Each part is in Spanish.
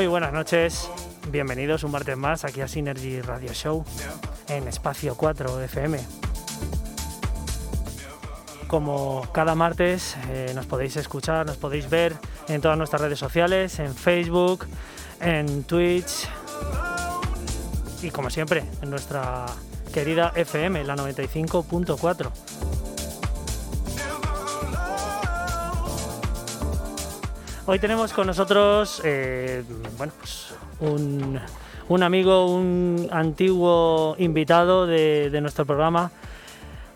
Muy buenas noches, bienvenidos un martes más aquí a Synergy Radio Show en Espacio 4 FM. Como cada martes eh, nos podéis escuchar, nos podéis ver en todas nuestras redes sociales, en Facebook, en Twitch y como siempre en nuestra querida FM, la 95.4. Hoy tenemos con nosotros, eh, bueno, pues un, un amigo, un antiguo invitado de, de nuestro programa,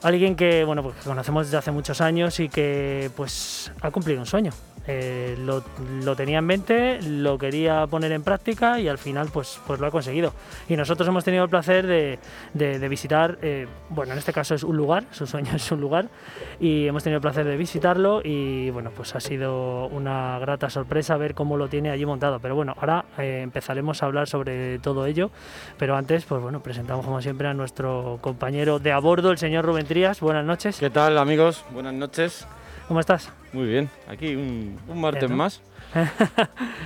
alguien que, bueno, pues conocemos desde hace muchos años y que, pues, ha cumplido un sueño. Eh, lo, tenía en mente, lo quería poner en práctica y al final pues, pues lo ha conseguido. Y nosotros hemos tenido el placer de, de- de visitar, eh, bueno, en este caso es un lugar, su sueño es un lugar, y hemos tenido el placer de visitarlo y bueno, pues ha sido una grata sorpresa ver cómo lo tiene allí montado. Pero bueno, ahora eh, empezaremos a hablar sobre todo ello, pero antes, pues bueno, presentamos como siempre a nuestro compañero de a bordo, el señor Rubén Trías. Buenas noches, ¿Qué tal amigos? Buenas noches. ¿Cómo estás? Muy bien, aquí un, un martes más.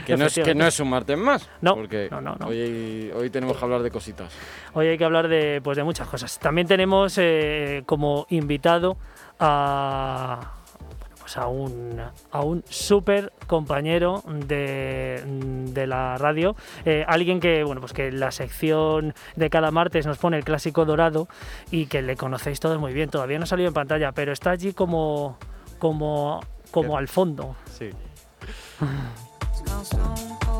Que no, es, que no es un martes más. No, porque no, no, no. Hoy, hoy tenemos que hablar de cositas. Hoy hay que hablar de, pues, de muchas cosas. También tenemos eh, como invitado a, bueno, pues a un, a un súper compañero de, de la radio, eh, alguien que, bueno, pues que en la sección de cada martes nos pone el clásico dorado y que le conocéis todos muy bien. Todavía no ha salido en pantalla, pero está allí como, como, como al fondo. Sí.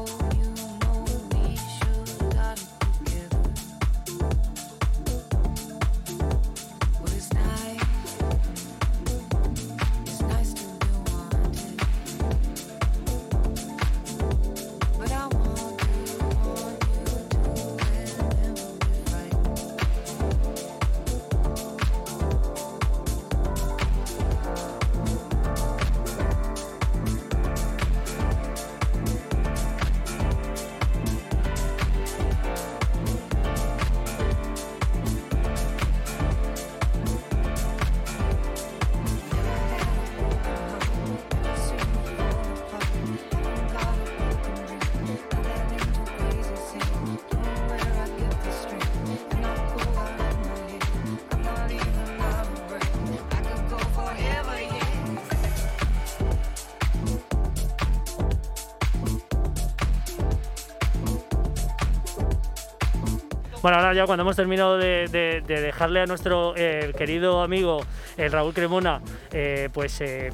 ya cuando hemos terminado de, de- de dejarle a nuestro eh, querido amigo el Raúl Cremona, eh, pues, eh,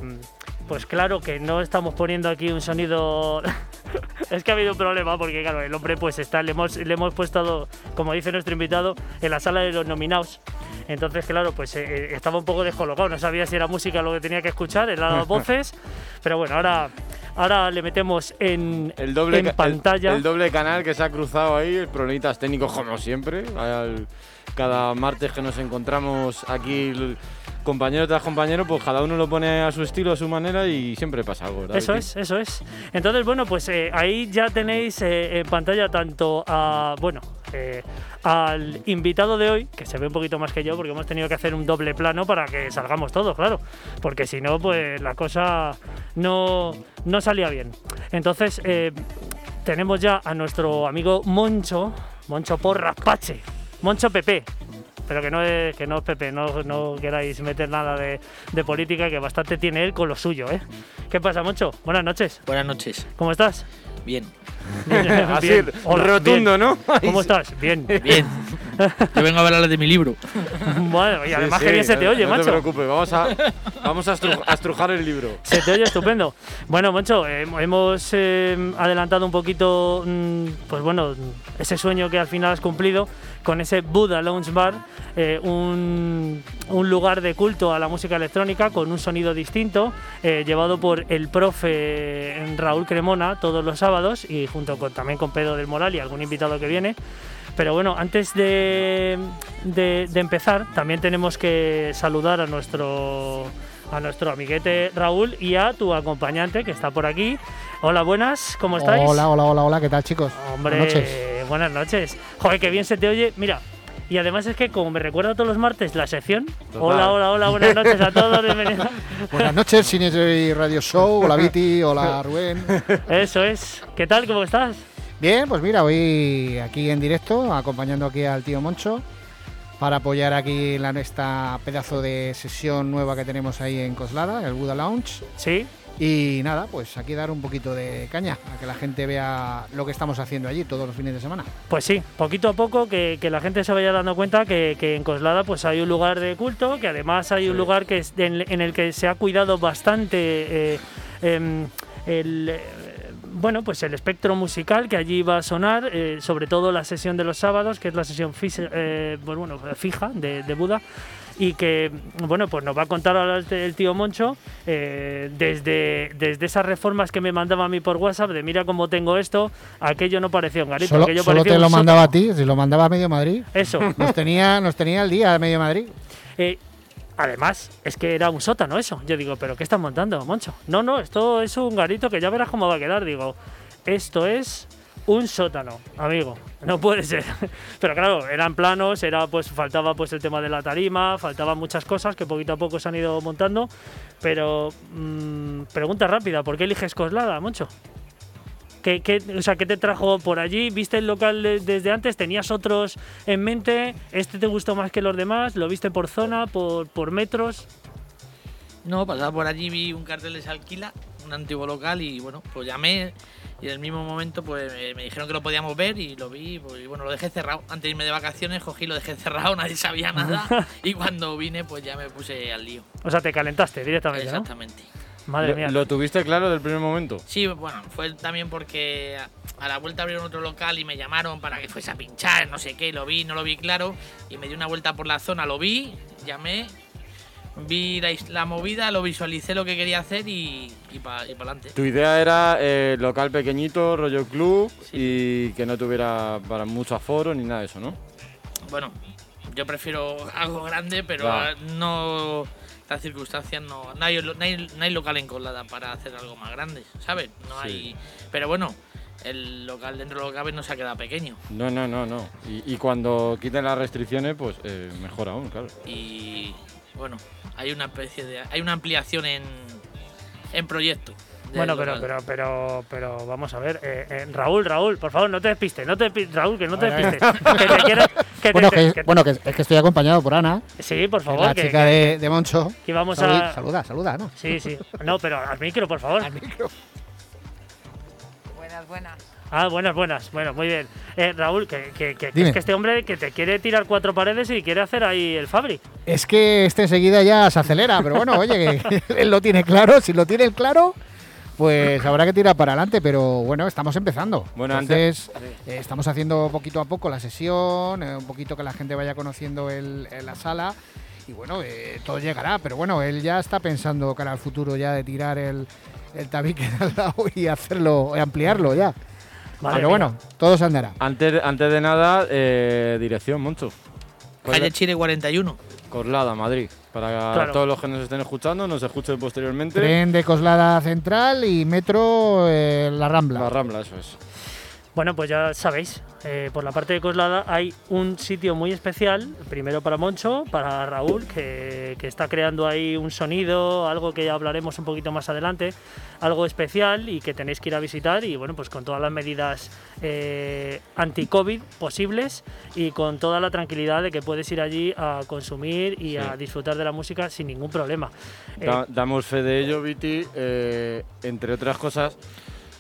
pues claro que no estamos poniendo aquí un sonido. es que ha habido un problema porque claro, el hombre pues está, le hemos, le hemos puesto, como dice nuestro invitado, en la sala de los nominados. Entonces, claro, pues eh, eh, estaba un poco descolocado, no sabía si era música lo que tenía que escuchar, eran las voces, pero bueno, ahora, ahora le metemos en, El doble, en el- pantalla. El, doble canal que se ha cruzado ahí, problemitas técnicos como siempre. Al- cada martes que nos encontramos aquí, compañero tras compañero, pues cada uno lo pone a su estilo, a su manera y siempre pasa algo, ¿verdad? Eso es, eso es. Entonces, bueno, pues eh, ahí ya tenéis eh, en pantalla tanto a, bueno, eh, al invitado de hoy, que se ve un poquito más que yo, porque hemos tenido que hacer un doble plano para que salgamos todos, claro. Porque si no, pues la cosa no, no salía bien. Entonces, tenemos ya a nuestro amigo Moncho, Moncho Porras Pache, Moncho Pepe. Pero que no es, que no es Pepe, no, no queráis meter nada de, de política, que bastante tiene él con lo suyo, ¿eh? ¿Qué pasa, Moncho? Buenas noches. Buenas noches. ¿Cómo estás? Bien. Así, Bien. Hola, rotundo, bien. ¿no? ¿Cómo estás? Bien. Bien. Yo vengo a hablar de mi libro. Bueno, y además sí, que bien se no- te oye, no macho. te preocupes, vamos a, vamos a, estru- a estrujar el libro. Se te oye estupendo. Bueno, Moncho, eh, hemos eh, adelantado un poquito, mm, pues bueno, ese sueño que al final has cumplido con ese Buddha Lounge Bar, eh, un, un lugar de culto a la música electrónica con un sonido distinto, eh, llevado por el profe Raúl Cremona todos los sábados y junto con también con Pedro del Moral y algún invitado que viene. Pero bueno, antes de, de- de empezar, también tenemos que saludar a nuestro, a nuestro amiguete Raúl y a tu acompañante que está por aquí. Hola, buenas, ¿cómo estáis? Hola, hola, hola, hola, ¿qué tal chicos? Hombre, Buenas noches. buenas noches. Joder, qué bien se te oye. Mira, y además es que como me recuerda todos los martes la sección. Total. Hola, hola, hola, buenas noches a todos, bienvenidos. Buenas noches, Cines Radio Show. Hola Viti, hola Rubén. Eso es. ¿Qué tal? ¿Cómo estás? Bien, pues mira, hoy aquí en directo, acompañando aquí al tío Moncho, para apoyar aquí la, esta pedazo de sesión nueva que tenemos ahí en Coslada, el Buda Lounge. Sí, Y nada, pues aquí dar un poquito de caña, a que la gente vea lo que estamos haciendo allí todos los fines de semana. Pues sí, poquito a poco que, que la gente se vaya dando cuenta que, que en Coslada pues hay un lugar de culto, que además hay un lugar que en, en el que se ha cuidado bastante eh, em, el bueno pues el espectro musical que allí va a sonar, eh, sobre todo la sesión de los sábados, que es la sesión fis- eh, pues bueno, fija de, de Buda y que bueno pues nos va a contar ahora el, tío Moncho eh, desde, desde esas reformas que me mandaba a mí por WhatsApp de mira cómo tengo esto aquello no parecía un garito Solo, aquello solo parecía te lo mandaba a ti, si lo mandaba a Medio Madrid. eso Nos tenía, nos tenía el día a Medio Madrid. Eh, además es que era un sótano eso yo digo pero qué estás montando Moncho no no esto es un garito que ya verás cómo va a quedar digo esto es un sótano, amigo. No puede ser. Pero claro, eran planos, era pues faltaba pues el tema de la tarima, faltaban muchas cosas que poquito a poco se han ido montando. Pero mm, pregunta rápida, ¿por qué eliges Coslada, Moncho? ¿Qué, qué- o sea, ¿qué te trajo por allí? ¿Viste el local de- desde antes? ¿Tenías otros en mente? ¿Este te gustó más que los demás? ¿Lo viste por zona, por, por metros? No, pasaba por allí, vi un cartel de se alquila, un antiguo local y bueno, pues llamé y en el mismo momento pues eh, me dijeron que lo podíamos ver y lo vi pues, y bueno, lo dejé cerrado. Antes de irme de vacaciones cogí, lo dejé cerrado, nadie sabía nada y cuando vine pues ya me puse al lío. O sea, te calentaste directamente, ¿no? Madre ¿Lo, mía. lo tuviste claro del primer momento? Sí, bueno, fue también porque a- la vuelta abrieron otro local y me llamaron para que fuese a pinchar, no sé qué, lo vi, no lo vi claro, y me di una vuelta por la zona, lo vi, llamé, vi la, la movida, lo visualicé lo que quería hacer y, y para adelante. Tu idea era eh, local pequeñito, rollo club y que no tuviera para mucho aforo ni nada de eso, ¿no? Bueno, yo prefiero algo grande, pero Claro. no. Las circunstancias no. No hay, no hay- no hay local en Colada para hacer algo más grande, ¿sabes? No Sí. hay. Pero bueno, el local dentro de lo que cabe no se ha quedado pequeño. No, no, no, no. Y, y cuando quiten las restricciones, pues eh, mejor aún, claro. y bueno, hay una especie de hay una ampliación en en proyecto. Bueno, pero, pero, pero, pero vamos a ver. eh, eh, Raúl, Raúl, por favor, no te despistes, no te Raúl, que no te despistes. que te quiero, que te- Bueno, que- que, que- bueno que, es que estoy acompañado por Ana, sí, por favor, la que, chica que- de, de Moncho. que vamos Salud- a. Saluda, saluda, ¿no? Sí, sí. No, pero al micro, por favor. Buenas, buenas. Ah, buenas, buenas. Bueno, muy bien. Eh, Raúl, que, que, que- es que este hombre que te quiere tirar cuatro paredes y quiere hacer ahí el Fabri. Es que este enseguida ya se acelera, pero bueno, oye, que él lo tiene claro. Si lo tiene claro, pues habrá que tirar para adelante. Pero bueno, estamos empezando. Bueno, Entonces, eh, estamos haciendo poquito a poco la sesión, eh, un poquito que la gente vaya conociendo el, el- la sala. Y bueno, eh, todo llegará. Pero bueno, él ya está pensando cara al futuro ya de tirar el, el tabique de al lado y hacerlo, ampliarlo ya. pero mía. bueno, todo se andará. Antes, antes de nada, eh, dirección, Moncho. ¿Cuál Calle? Chile 41. Corlada, Madrid. Para Claro. todos los que nos estén escuchando, nos escuchen posteriormente. Tren de Coslada Central y metro eh, La Rambla. La Rambla, eso es. Bueno, pues ya sabéis, eh, por la parte de Coslada hay un sitio muy especial, primero para Moncho, para Raúl, que, que está creando ahí un sonido, algo que ya hablaremos un poquito más adelante, algo especial y que tenéis que ir a visitar y bueno, pues con todas las medidas eh, anti-COVID posibles y con toda la tranquilidad de que puedes ir allí a consumir y a disfrutar de la música sin ningún problema. Eh, Da- damos fe de ello, Viti, entre otras cosas,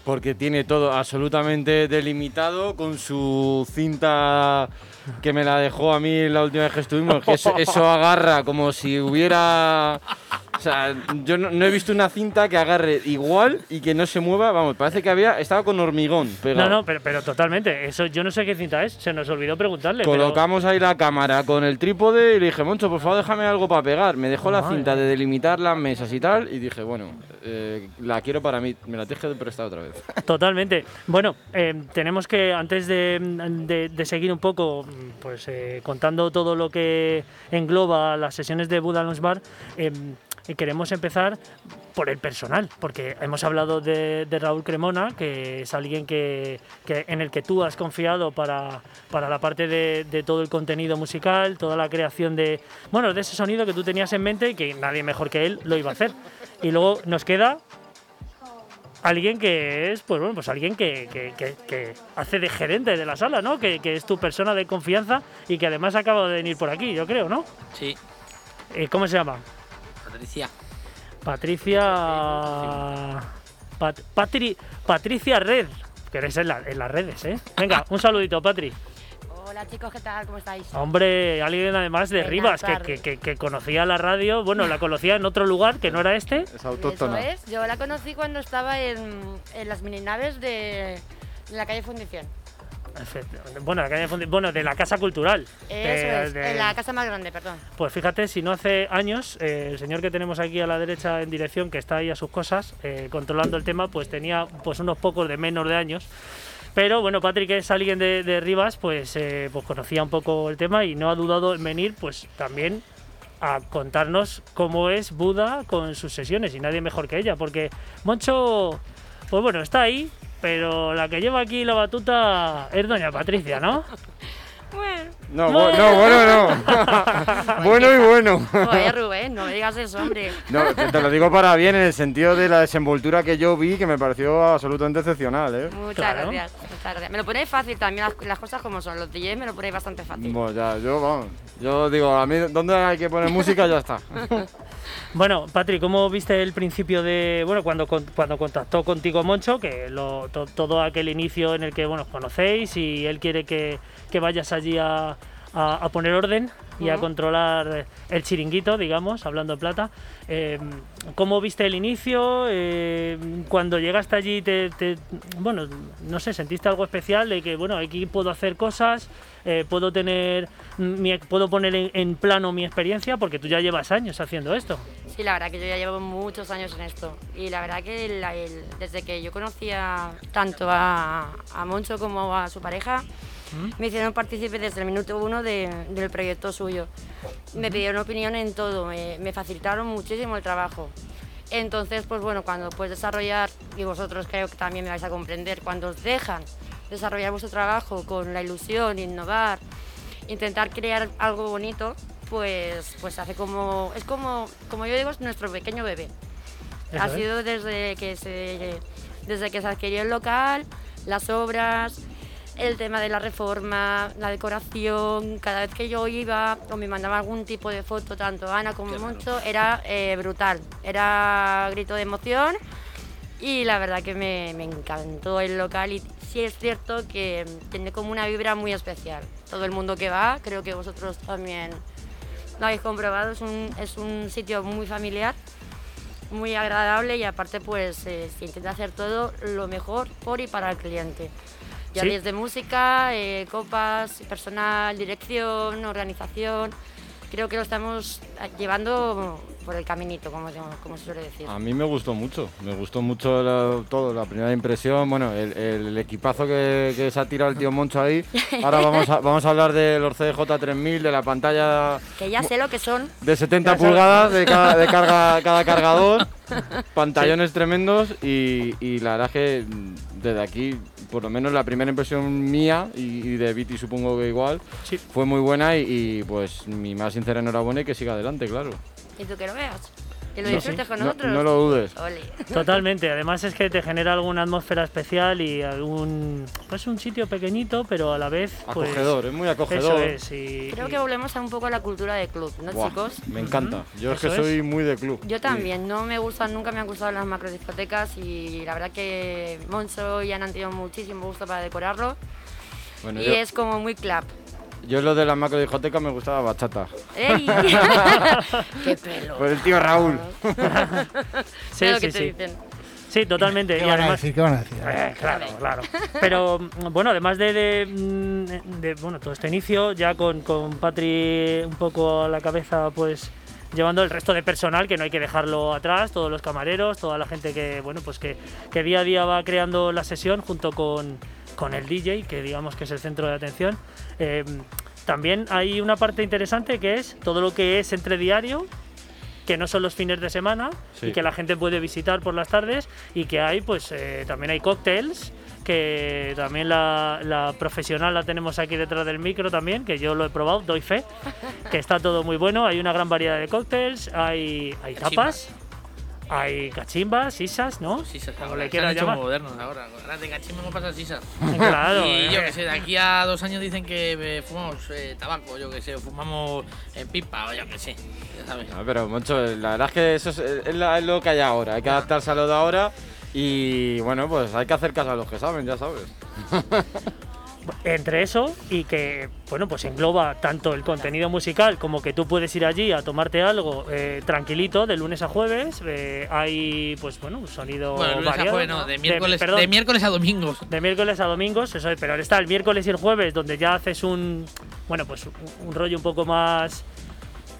porque tiene todo absolutamente delimitado con su cinta que me la dejó a mí la última vez que estuvimos, que eso, eso agarra como si hubiera... O sea, yo no, no he visto una cinta que agarre igual y que no se mueva, vamos, parece que había estaba con hormigón no, pegado. no, pero, pero totalmente. Eso yo no sé qué cinta es. Se nos olvidó preguntarle. pero- Colocamos ahí la cámara con el trípode y le dije, Moncho, por favor, déjame algo para pegar. Me dejó la Madre cinta de delimitar las mesas y tal. Y dije, bueno, eh, la quiero para mí. Me la tienes que prestar otra vez. Totalmente. Bueno, eh, tenemos que, antes de, de- de seguir un poco, pues eh, contando todo lo que engloba las sesiones de Buda Lounge Bar, queremos empezar por el personal, porque hemos hablado de, de Raúl Cremona, que es alguien que, que- en el que tú has confiado para, para la parte de, de todo el contenido musical, toda la creación de, bueno, de ese sonido que tú tenías en mente y que nadie mejor que él lo iba a hacer. Y luego nos queda alguien que es, pues bueno, pues alguien que, que- que- que hace de gerente de la sala, ¿no? Que, que es tu persona de confianza y que además acaba de venir por aquí, yo creo, ¿no? Sí, Eh, ¿Cómo se llama? Patricia. Patricia. Pat- Patri- Patricia Red. Que eres en, la- en las redes, ¿eh? Venga, un saludito, Patri. Hola chicos, ¿qué tal? ¿Cómo estáis? Hombre, alguien además de Buenas Rivas, que, que- que- que conocía la radio. Bueno, la conocía en otro lugar que no era este. Es Eso autóctona. es, yo la conocí cuando estaba en, en las mininaves de, de la calle Fundición. Bueno, la calle Fundi- bueno, de la Casa Cultural. Eso De- es, de- la casa más grande, perdón. Pues fíjate, si no hace años, eh, el señor que tenemos aquí a la derecha en dirección, que está ahí a sus cosas, eh, controlando el tema, pues tenía pues unos pocos de menos de años. Pero bueno, Patrick es alguien de, de Rivas, pues, eh, pues conocía un poco el tema y no ha dudado en venir, pues también a contarnos cómo es Buda con sus sesiones y nadie mejor que ella, porque Moncho, pues bueno, está ahí, pero la que lleva aquí la batuta es doña Patricia, ¿no? Bueno, No, bu- no, bueno, no. bueno y bueno. joder, Rubén, no me digas eso, hombre. No, te, te lo digo para bien en el sentido de la desenvoltura que yo vi, que me pareció absolutamente excepcional, ¿eh? Muchas Claro. gracias, muchas gracias. Me lo ponéis fácil también, las, las cosas como son. Los DJs me lo ponéis bastante fácil. Bueno, ya, yo, vamos. Yo digo, a mí, ¿dónde hay que poner música? Ya está. Bueno, Patri, ¿cómo viste el principio de, bueno, cuando, con- cuando contactó contigo Moncho, que lo, to- todo aquel inicio en el que, bueno, os conocéis y él quiere que, que vayas allí a, a- a poner orden y a controlar el chiringuito, digamos, hablando en plata. Eh, ¿Cómo viste el inicio? Eh, cuando llegaste allí, te, te- bueno, no sé, ¿sentiste algo especial de que, bueno, aquí puedo hacer cosas, eh, puedo tener, mi- puedo poner en, en plano mi experiencia? Porque tú ya llevas años haciendo esto. Sí, la verdad que yo ya llevo muchos años en esto. Y la verdad que el- el- desde que yo conocía tanto a, a Moncho como a su pareja, me hicieron partícipe desde el minuto uno de- del proyecto suyo. Me pidieron opinión en todo, me, me facilitaron muchísimo el trabajo. Entonces, pues bueno, cuando puedes desarrollar, y vosotros creo que también me vais a comprender, cuando os dejan desarrollar vuestro trabajo con la ilusión, innovar, intentar crear algo bonito, pues, pues hace como, es como, como yo digo, es nuestro pequeño bebé. Eso ha es. sido desde que se, desde que se adquirió el local, las obras, el tema de la reforma, la decoración. Cada vez que yo iba o me mandaba algún tipo de foto, tanto Ana como Moncho, era eh, brutal. Era grito de emoción y la verdad que me, me encantó el local y sí es cierto que tiene como una vibra muy especial. Todo el mundo que va, creo que vosotros también lo habéis comprobado, es un, es un sitio muy familiar muy agradable y aparte pues eh, se intenta hacer todo lo mejor por y para el cliente. Ya Sí. desde música, eh, copas, personal, dirección, organización, creo que lo estamos llevando por el caminito, como, como se suele decir. A mí me gustó mucho, me gustó mucho la- todo, la primera impresión, bueno, el, el equipazo que, que se ha tirado el tío Moncho ahí. Ahora vamos a, vamos a hablar del Orce J3000, de la pantalla Que ya sé lo que son. de 70 Ya sabes. pulgadas de cada, de carga, cada cargador, pantallones tremendos y, y la verdad es que desde aquí, por lo menos la primera impresión mía y, y de Viti supongo que igual, Sí. fue muy buena y, y, pues mi más sincera enhorabuena y que siga adelante, claro. Y tú que lo veas. Que lo No, disfrutes con no- nosotros. no lo dudes. Ole. Totalmente, además es que te genera alguna atmósfera especial y algún pues un sitio pequeñito, pero a la vez pues, Acogedor, es muy Eso acogedor. es y, Creo y- que volvemos a un poco a la cultura de club, ¿no, Buah, chicos? Me encanta. Yo es que es. soy muy de club. Yo Sí. también, no me gustan, nunca me han gustado las macrodiscotecas y la verdad que Moncho y Ana han tenido muchísimo gusto para decorarlo Bueno, y yo, es como muy club. Yo lo de la macro discoteca me gustaba bachata. ¡Ey! ¡Qué pelo! Por el tío Raúl. sí, sí, que te sí. dicen. Sí, totalmente. ¿Qué y van a decir? ¿Qué van a decir? Eh, claro, claro. Pero mm, bueno, además de, de, mm, de, bueno, todo este inicio, ya con, con Patri un poco a la cabeza, pues llevando el resto de personal, que no hay que dejarlo atrás, todos los camareros, toda la gente que, bueno, pues que, que día a día va creando la sesión junto con, con el DJ, que digamos que es el centro de atención. Eh, también hay una parte interesante que es todo lo que es entre diario, que no son los fines de semana Sí. y que la gente puede visitar por las tardes y que hay pues eh, también hay cócteles que también la, la profesional la tenemos aquí detrás del micro también que yo lo he probado doy fe que está todo muy bueno hay una gran variedad de cócteles hay hay tapas hay cachimbas, sisas, ¿no? Se Como ahora, le quieras llamar. modernos ahora. Ahora de cachimbo hemos pasado a sisas. Claro. y yo eh. que sé, de aquí a dos años dicen que eh, fumamos eh, tabaco, yo que sé, o fumamos en pipa, o yo que sé, ya sabes. No, pero, Moncho, la verdad es que eso es, es la- es lo que hay ahora. Hay que adaptarse a lo de ahora y, bueno, pues hay que hacer caso a los que saben, ya sabes. Entre eso y que, bueno, pues engloba tanto el contenido musical como que tú puedes ir allí a tomarte algo eh, tranquilito de lunes a jueves. eh, hay, pues bueno, un sonido Bueno, lunes a variado, jueves no, de miércoles, perdón, de miércoles a domingos. de miércoles a domingos, eso es, pero está el miércoles y el jueves donde ya haces un, bueno, pues un, un rollo un poco más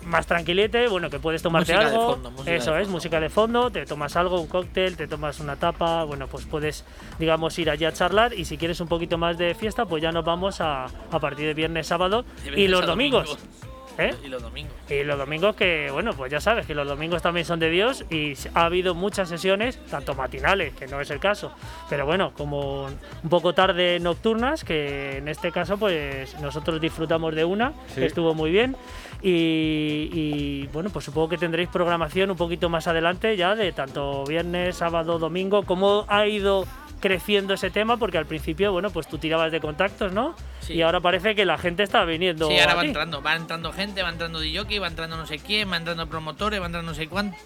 más tranquilete, bueno, que puedes tomarte Música de algo. fondo, música eso de es, fondo. música de fondo, te tomas algo, un cóctel, te tomas una tapa, bueno, pues puedes, digamos, ir allí a charlar y si quieres un poquito más de fiesta, pues ya nos vamos a, a partir de viernes, sábado De y los domingos. domingo. ¿eh? Y los domingos. Y los domingos que, bueno, pues ya sabes que los domingos también son de Dios y ha habido muchas sesiones, tanto matinales, que no es el caso, pero bueno, como un poco tarde nocturnas, que en este caso pues nosotros disfrutamos de una, Sí. que estuvo muy bien. Y, y, bueno, pues supongo que tendréis programación un poquito más adelante ya de tanto viernes, sábado, domingo, cómo ha ido creciendo ese tema, porque al principio, bueno, pues tú tirabas de contactos, ¿no? Sí. Y ahora parece que la gente está viniendo. Sí, ahora a va ti. entrando, va entrando gente, va entrando DJ, va entrando no sé quién, va entrando promotores, va entrando no sé cuánto.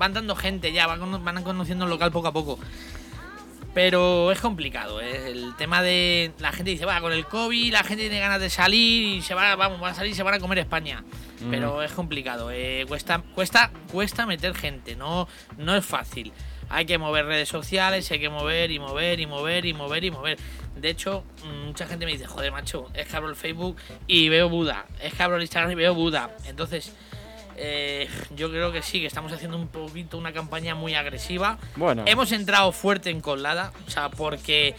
Va entrando gente ya, va cono- van conociendo el local poco a poco. Pero es complicado, ¿eh? el tema de la gente dice, va, con el COVID la gente tiene ganas de salir y se va, vamos, van a salir y se van a comer España. Pero es complicado, eh, cuesta, cuesta, cuesta meter gente, no, no es fácil. Hay que mover redes sociales, hay que mover y mover y mover y mover y mover. De hecho, mm, mucha gente me dice, joder, macho, es que abro el Facebook y veo Buda, es que abro el Instagram y veo Buda. Entonces, eh, yo creo que sí, que estamos haciendo un poquito una campaña muy agresiva. Bueno, Hemos entrado fuerte en colada, o sea, porque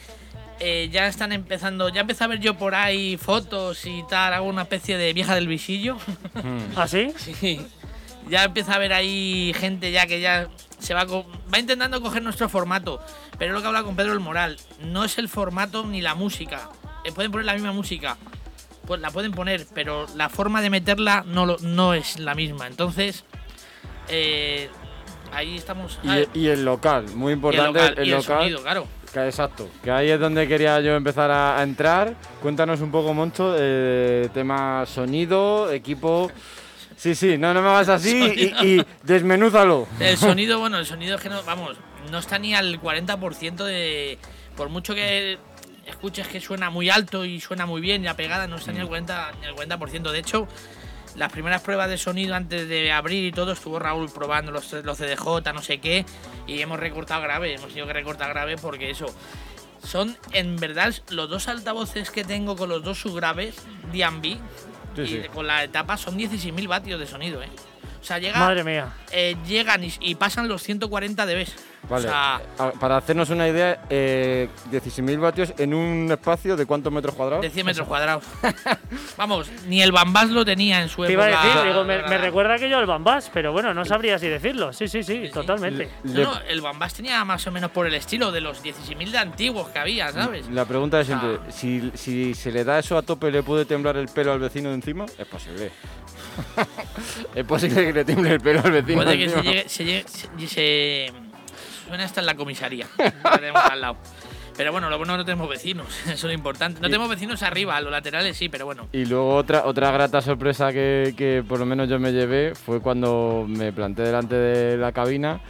eh, ya están empezando, ya empecé a ver yo por ahí fotos y tal, hago una especie de vieja del visillo. mm, ¿Ah, sí? Sí. Ya empieza a ver ahí gente ya que ya se va va intentando coger nuestro formato, pero es lo que habla con Pedro el Moral, no es el formato ni la música. Eh, pueden poner la misma música, pues la pueden poner, pero la forma de meterla no lo- no es la misma. Entonces eh, ahí estamos. y, y el local, muy y el importante, local, el y el local. sonido, claro. que- exacto, que ahí es donde quería yo empezar a, a entrar. Cuéntanos un poco, Moncho, eh, tema sonido, equipo. Sí, sí, no, no me hagas así y, y desmenúzalo. El sonido, bueno, el sonido es que no, vamos, no está ni al 40% de. Por mucho que escuches que suena muy alto y suena muy bien y la pegada, no está ni al 40%. Ni al 40%. De hecho, las primeras pruebas de sonido antes de abrir y todo, estuvo Raúl probando los, los CDJ, no sé qué, y hemos recortado grave, hemos tenido que recortar grave porque eso. Son, en verdad, los dos altavoces que tengo con los dos subgraves, D&B, Sí, y sí. con la etapa son 16.000 vatios de sonido, ¿eh? O sea, llega Madre mía. eh, llegan y, y pasan los 140 dB. Vale, O sea, a- para hacernos una idea, eh, 16.000 vatios en un espacio de cuántos metros cuadrados? de 100 metros cuadrados. Vamos, ni el Bambás lo tenía en su Te iba a época. decir, digo, me, recuerda aquello al Bambás, pero bueno, no sabría si decirlo. Sí, sí, sí, sí. totalmente. No, Le- no, el Bambás tenía más o menos por el estilo de los 16.000 de antiguos que había, ¿sabes? La pregunta es siempre, Ah. si, si se le da eso a tope, ¿le puede temblar el pelo al vecino de encima? Es posible. es posible que le tiemble el pelo al vecino Puede de que se encima. llegue, se, llegue- se, se- suena hasta en la comisaría. tenemos al lado. Pero bueno, lo bueno es que no tenemos vecinos, eso es lo importante. No Y- tenemos vecinos arriba, a los laterales sí, pero bueno. Y luego otra, otra grata sorpresa que, que por lo menos yo me llevé fue cuando me planté delante de la cabina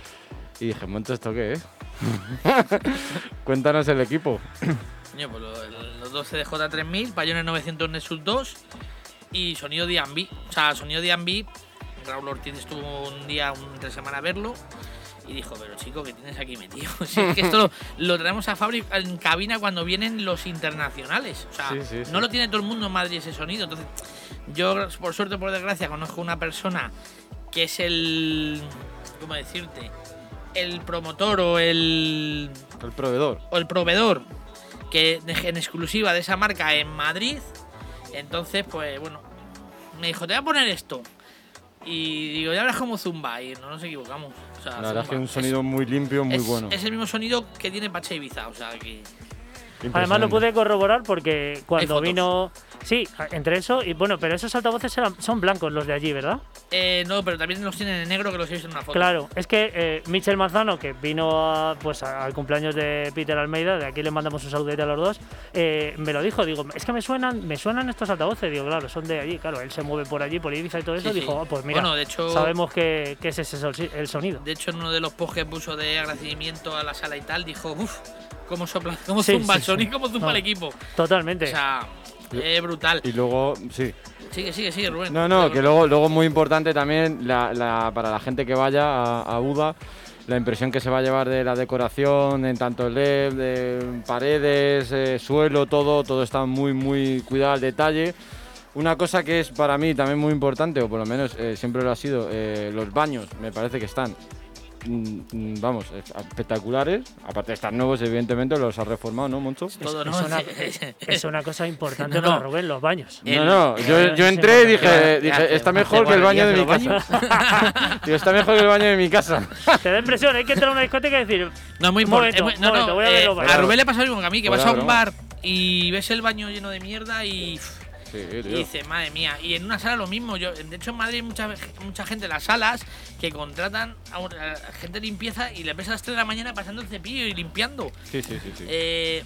y dije, ¿monto esto qué es? Cuéntanos el equipo. Coño, pues lo- los dos CDJ 3000, Payones 900 Nexus 2 y sonido D&B. O sea, sonido D&B, Raúl Ortiz estuvo un día, un entre semana a verlo y dijo, pero chico, ¿qué tienes aquí metido? Si es que esto lo, lo traemos a Fabri en cabina cuando vienen los internacionales. O sea, Sí, sí, sí. no lo tiene todo el mundo en Madrid ese sonido. Entonces, yo, por suerte o por desgracia, conozco una persona que es el... ¿Cómo decirte? El promotor o el El proveedor. o el proveedor que en exclusiva de esa marca en Madrid. Entonces, pues bueno, me dijo, te voy a poner esto. Y digo, ya verás como zumba. Y no nos equivocamos. O sea, La verdad es que zumba. un sonido muy limpio, muy es, bueno. Es el mismo sonido que tiene Pache Ibiza. O sea, que Además lo pude corroborar porque cuando vino... Sí, entre eso y bueno, pero esos altavoces eran- son blancos los de allí, ¿verdad? Eh, no, pero también los tienen en negro que los he visto en una foto. Claro, es que eh, Michel Manzano, que vino a, pues, al cumpleaños de Peter Almeida, de aquí le mandamos un saludete a los dos, eh, me lo dijo, digo, es que me suenan, me suenan estos altavoces, digo, claro, son de allí, claro, él se mueve por allí, por Ibiza y todo eso, Sí, sí. dijo, "Ah, pues mira, Bueno, de hecho- sabemos que, que ese es el sol- el sonido. De hecho, en uno de los posts que puso de agradecimiento a la sala y tal, dijo, uff, cómo sopla, cómo Sí, zumba sí, el sonido, sí. cómo zumba No. el equipo. Totalmente. O sea, es brutal. Y luego, sí. Sigue, sigue, sigue, Rubén. No, no, que luego, luego es muy importante también la- la- para la gente que vaya a, a Buda, la impresión que se va a llevar de la decoración, en tanto LED, de paredes, eh, suelo, todo, todo está muy, muy cuidado al detalle. Una cosa que es para mí también muy importante, o por lo menos eh, siempre lo ha sido, eh, los baños me parece que están, vamos, espectaculares. Aparte de estar nuevos, evidentemente, los ha reformado, ¿no, Moncho? Todo, es, ¿no? una, es una cosa importante No, no. para Rubén, los baños. No, no, yo, entré y dije, dije, está mejor que el baño de mi casa. Digo, está mejor que el baño de mi casa. Te da impresión, hay que entrar a una discoteca y decir, No, es muy importante. No, no, voy a ver eh, a. Rubén le pasa lo mismo que a mí, que vas a un bar y ves el baño lleno de mierda y, Sí, y tío. dices, madre mía. Y en una sala lo mismo. Yo, de hecho, en Madrid hay mucha, mucha gente en las salas que contratan a, gente de limpieza y le ves a las 3 de la mañana pasando el cepillo y limpiando. Sí, sí, sí, sí. Eh,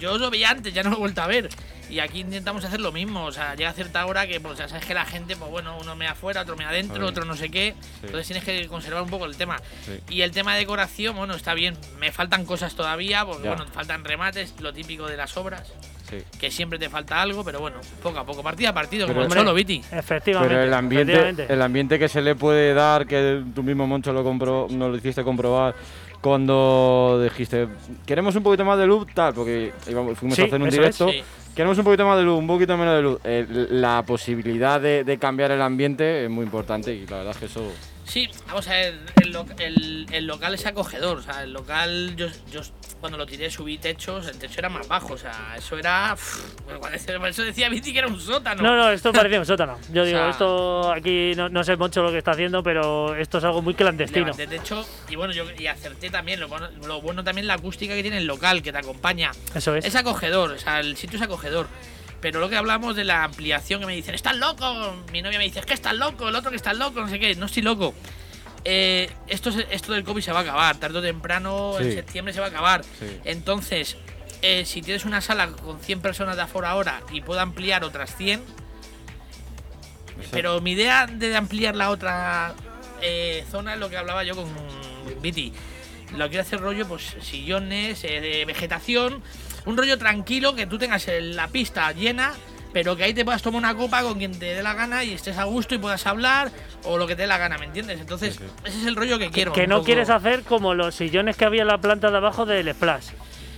yo lo veía antes, ya no lo he vuelto a ver. Y aquí intentamos hacer lo mismo. O sea, llega a cierta hora que, pues ya sabes que la gente, pues bueno, uno me afuera, otro me adentro, otro no sé qué. Entonces tienes que conservar un poco el tema. Sí. Y el tema de decoración, bueno, está bien. Me faltan cosas todavía, porque Ya. bueno, faltan remates, lo típico de las obras, sí. que siempre te falta algo, pero bueno, poco a poco, partido a partido, Pero, como el solo Viti. efectivamente. Pero el ambiente, efectivamente. el ambiente que se le puede dar, que tú mismo, Moncho, lo compro, nos lo hiciste comprobar cuando dijiste, queremos un poquito más de luz, tal, porque íbamos, fuimos Sí, a hacer un directo. es, sí. Queremos un poquito más de luz, un poquito menos de luz. Eh, la posibilidad de, de cambiar el ambiente es muy importante y la verdad es que eso. Sí, vamos a ver, el, el- el local es acogedor, o sea, el local, yo, yo cuando lo tiré subí techos, el techo era más bajo, o sea, eso era... por eso decía Viti que era un sótano. No, no, esto parecía un sótano. Yo digo, sea- esto aquí no, no sé mucho lo que está haciendo, pero esto es algo muy clandestino. Levanté techo y bueno, yo y acerté también, lo bueno, lo bueno también la acústica que tiene el local, que te acompaña. Eso es. Es acogedor, o sea, el sitio es acogedor. Pero lo que hablamos de la ampliación, que me dicen, ¡estás loco! Mi novia me dice, es que estás loco, el otro que estás loco, no sé qué, no estoy loco. Eh, esto, esto del COVID se va a acabar, tarde o temprano, en septiembre se va a acabar. Sí. Entonces, eh, si tienes una sala con 100 personas de aforo ahora y puedo ampliar otras 100, pero mi idea de ampliar la otra eh, zona es lo que hablaba yo con Viti. Lo quiero hacer rollo, pues sillones, eh, de vegetación, un rollo tranquilo, que tú tengas la pista llena, pero que ahí te puedas tomar una copa con quien te dé la gana y estés a gusto y puedas hablar o lo que te dé la gana, ¿me entiendes? Entonces, Sí, ese es el rollo que quiero. que no poco. quieres hacer como los sillones que había en la planta de abajo del Splash.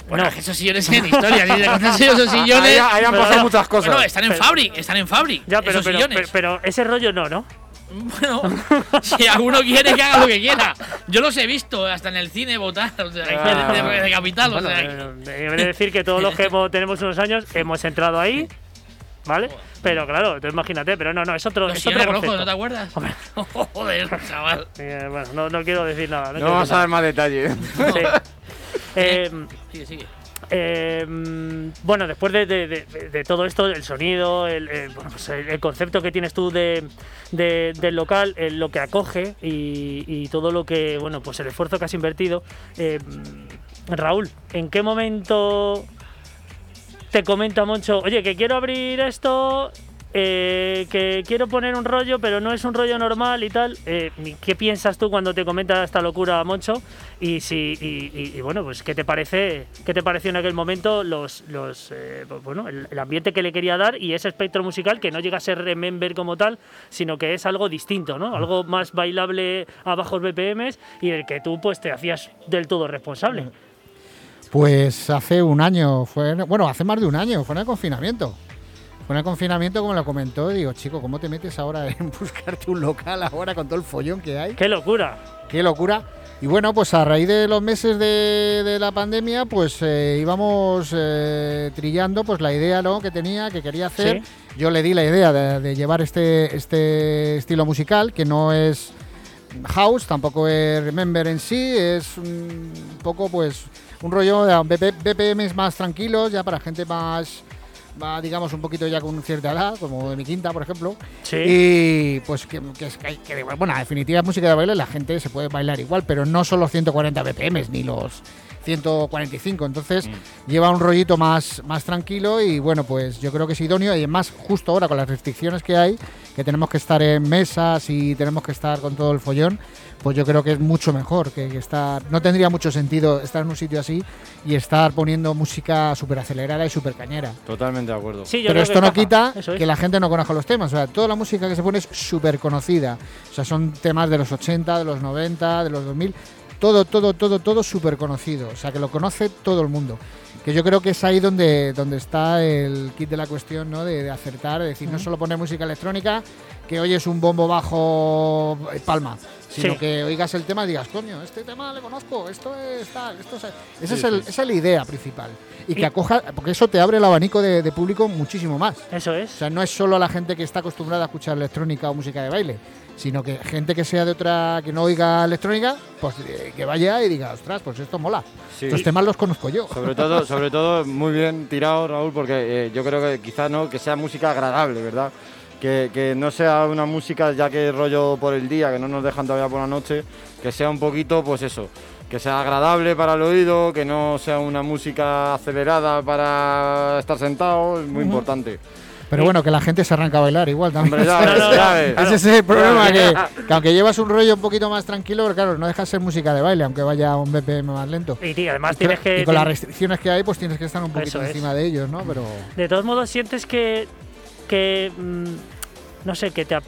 Bueno, no. es que esos sillones tienen historia, ni de conocer esos sillones. Ahí, ahí han pasado no. muchas cosas. Bueno, están en Pero- Fabric, están en Fabric. Ya, pero, esos pero, sillones. pero, pero ese rollo no, ¿no? Bueno, si alguno quiere que haga lo que quiera. Yo los he visto hasta en el cine votar, o sea, Ah. de, de- de capital, Bueno, o sea. eh, he de decir que todos los que hemos- tenemos unos años hemos entrado ahí, ¿vale? Pero claro, tú imagínate, pero no, no, es otro, es otro. ¿no te acuerdas? Joder, chaval. Eh, bueno, no, no quiero decir nada. No, vamos a dar más detalle. nada. Sí. Eh, Sigue, sigue. Eh, bueno, después de, todo esto, el sonido, el, bueno, pues concepto que tienes tú de, de- del local, eh, lo que acoge y, todo lo que, bueno, pues el esfuerzo que has invertido. eh, Raúl, ¿en qué momento te comenta Moncho, oye, que quiero abrir esto, eh, que quiero poner un rollo, pero no es un rollo normal y tal? Eh, ¿Qué piensas tú cuando te comenta esta locura Moncho? Y si y, y- bueno, pues qué te parece, qué te pareció en aquel momento los, los eh, pues, bueno, el, el ambiente que le quería dar y ese espectro musical que no llega a ser remember como tal, sino que es algo distinto, ¿no? Algo más bailable a bajos BPMs y del que tú pues te hacías del todo responsable. Pues hace un año, fue, bueno, hace más de un año, fue en el confinamiento. En el confinamiento, como lo comentó, digo, chico, ¿cómo te metes ahora en buscarte un local ahora con todo el follón que hay? ¡Qué locura! Qué locura. Y bueno, pues a raíz de los meses de, de la pandemia, pues eh, íbamos eh, trillando pues la idea ¿no? que tenía, que quería hacer. Yo le di la idea de, de llevar este, este estilo musical, que no es house, tampoco es Remember en sí, es un poco pues un rollo de BP BPMs más tranquilos, ya para gente más, más, digamos, un poquito ya con cierta edad, como de mi quinta, por ejemplo. Sí. Y pues que, que es que que, bueno, en definitiva es música de baile, la gente se puede bailar igual, pero no son los 140 BPMs ni los 145, entonces lleva un rollito más, más tranquilo y bueno, pues yo creo que es idóneo y además justo ahora con las restricciones que hay, que tenemos que estar en mesas y tenemos que estar con todo el follón, pues yo creo que es mucho mejor que, que estar, no tendría mucho sentido estar en un sitio así y estar poniendo música súper acelerada y súper cañera. Totalmente de acuerdo. Sí, yo Pero esto que no quita Eso es. que la gente no conozca los temas. O sea, toda la música que se pone es súper conocida. O sea, son temas de los 80, de los 90, de los 2000. Todo, todo, todo, todo súper conocido. O sea, que lo conoce todo el mundo. Que yo creo que es ahí donde, donde está el kit de la cuestión, ¿no? De, de acertar, de decir, no solo poner música electrónica, que oyes un bombo bajo eh, palma, sino Sí. que oigas el tema y digas, coño, este tema le conozco, esto es tal, esto es... Esa, Sí, es el- sí. esa es la idea principal. Y, Y- que acoja, porque eso te abre el abanico de, de público muchísimo más. Eso O es. sea, no es solo la gente que está acostumbrada a escuchar electrónica o música de baile, sino que gente que sea de otra, que no oiga electrónica, pues eh, que vaya y diga, ostras, pues esto mola. Estos temas los conozco yo. Sobre todo, sobre todo muy bien tirado, Raúl, porque eh, yo creo que quizás no, que sea música agradable, ¿verdad? Que, que no sea una música ya que rollo por el día, que no nos dejan todavía por la noche, que sea un poquito, pues eso, que sea agradable para el oído, que no sea una música acelerada para estar sentado, es muy importante. Pero bueno, que la gente se arranca a bailar igual también. Hombre, ya ya claro. Ese es el problema, que, que aunque llevas un rollo un poquito más tranquilo, claro, no deja de ser música de baile, aunque vaya a un BPM más lento. Y tío, además Y tienes que. y con las restricciones que hay, pues tienes que estar un poquito Eso es. encima de ellos, ¿no? Pero De todos modos, sientes que. que mm, no sé, que te, ap-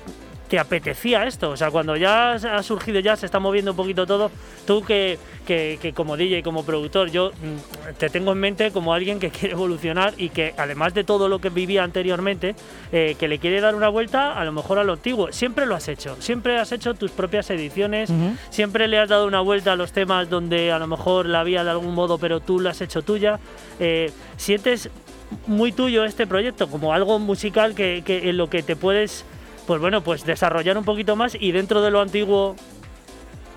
te apetecía esto. O sea, cuando ya ha surgido, ya se está moviendo un poquito todo, tú que, que, que como DJ, como productor, yo mm, te tengo en mente como alguien que quiere evolucionar y que además de todo lo que vivía anteriormente, eh, que le quiere dar una vuelta a lo mejor a lo antiguo. Siempre lo has hecho, siempre has hecho tus propias ediciones, siempre le has dado una vuelta a los temas donde a lo mejor la había de algún modo, pero tú la has hecho tuya. Eh, ¿Sientes muy tuyo este proyecto, como algo musical que, que en lo que te puedes, pues bueno, pues desarrollar un poquito más y dentro de lo antiguo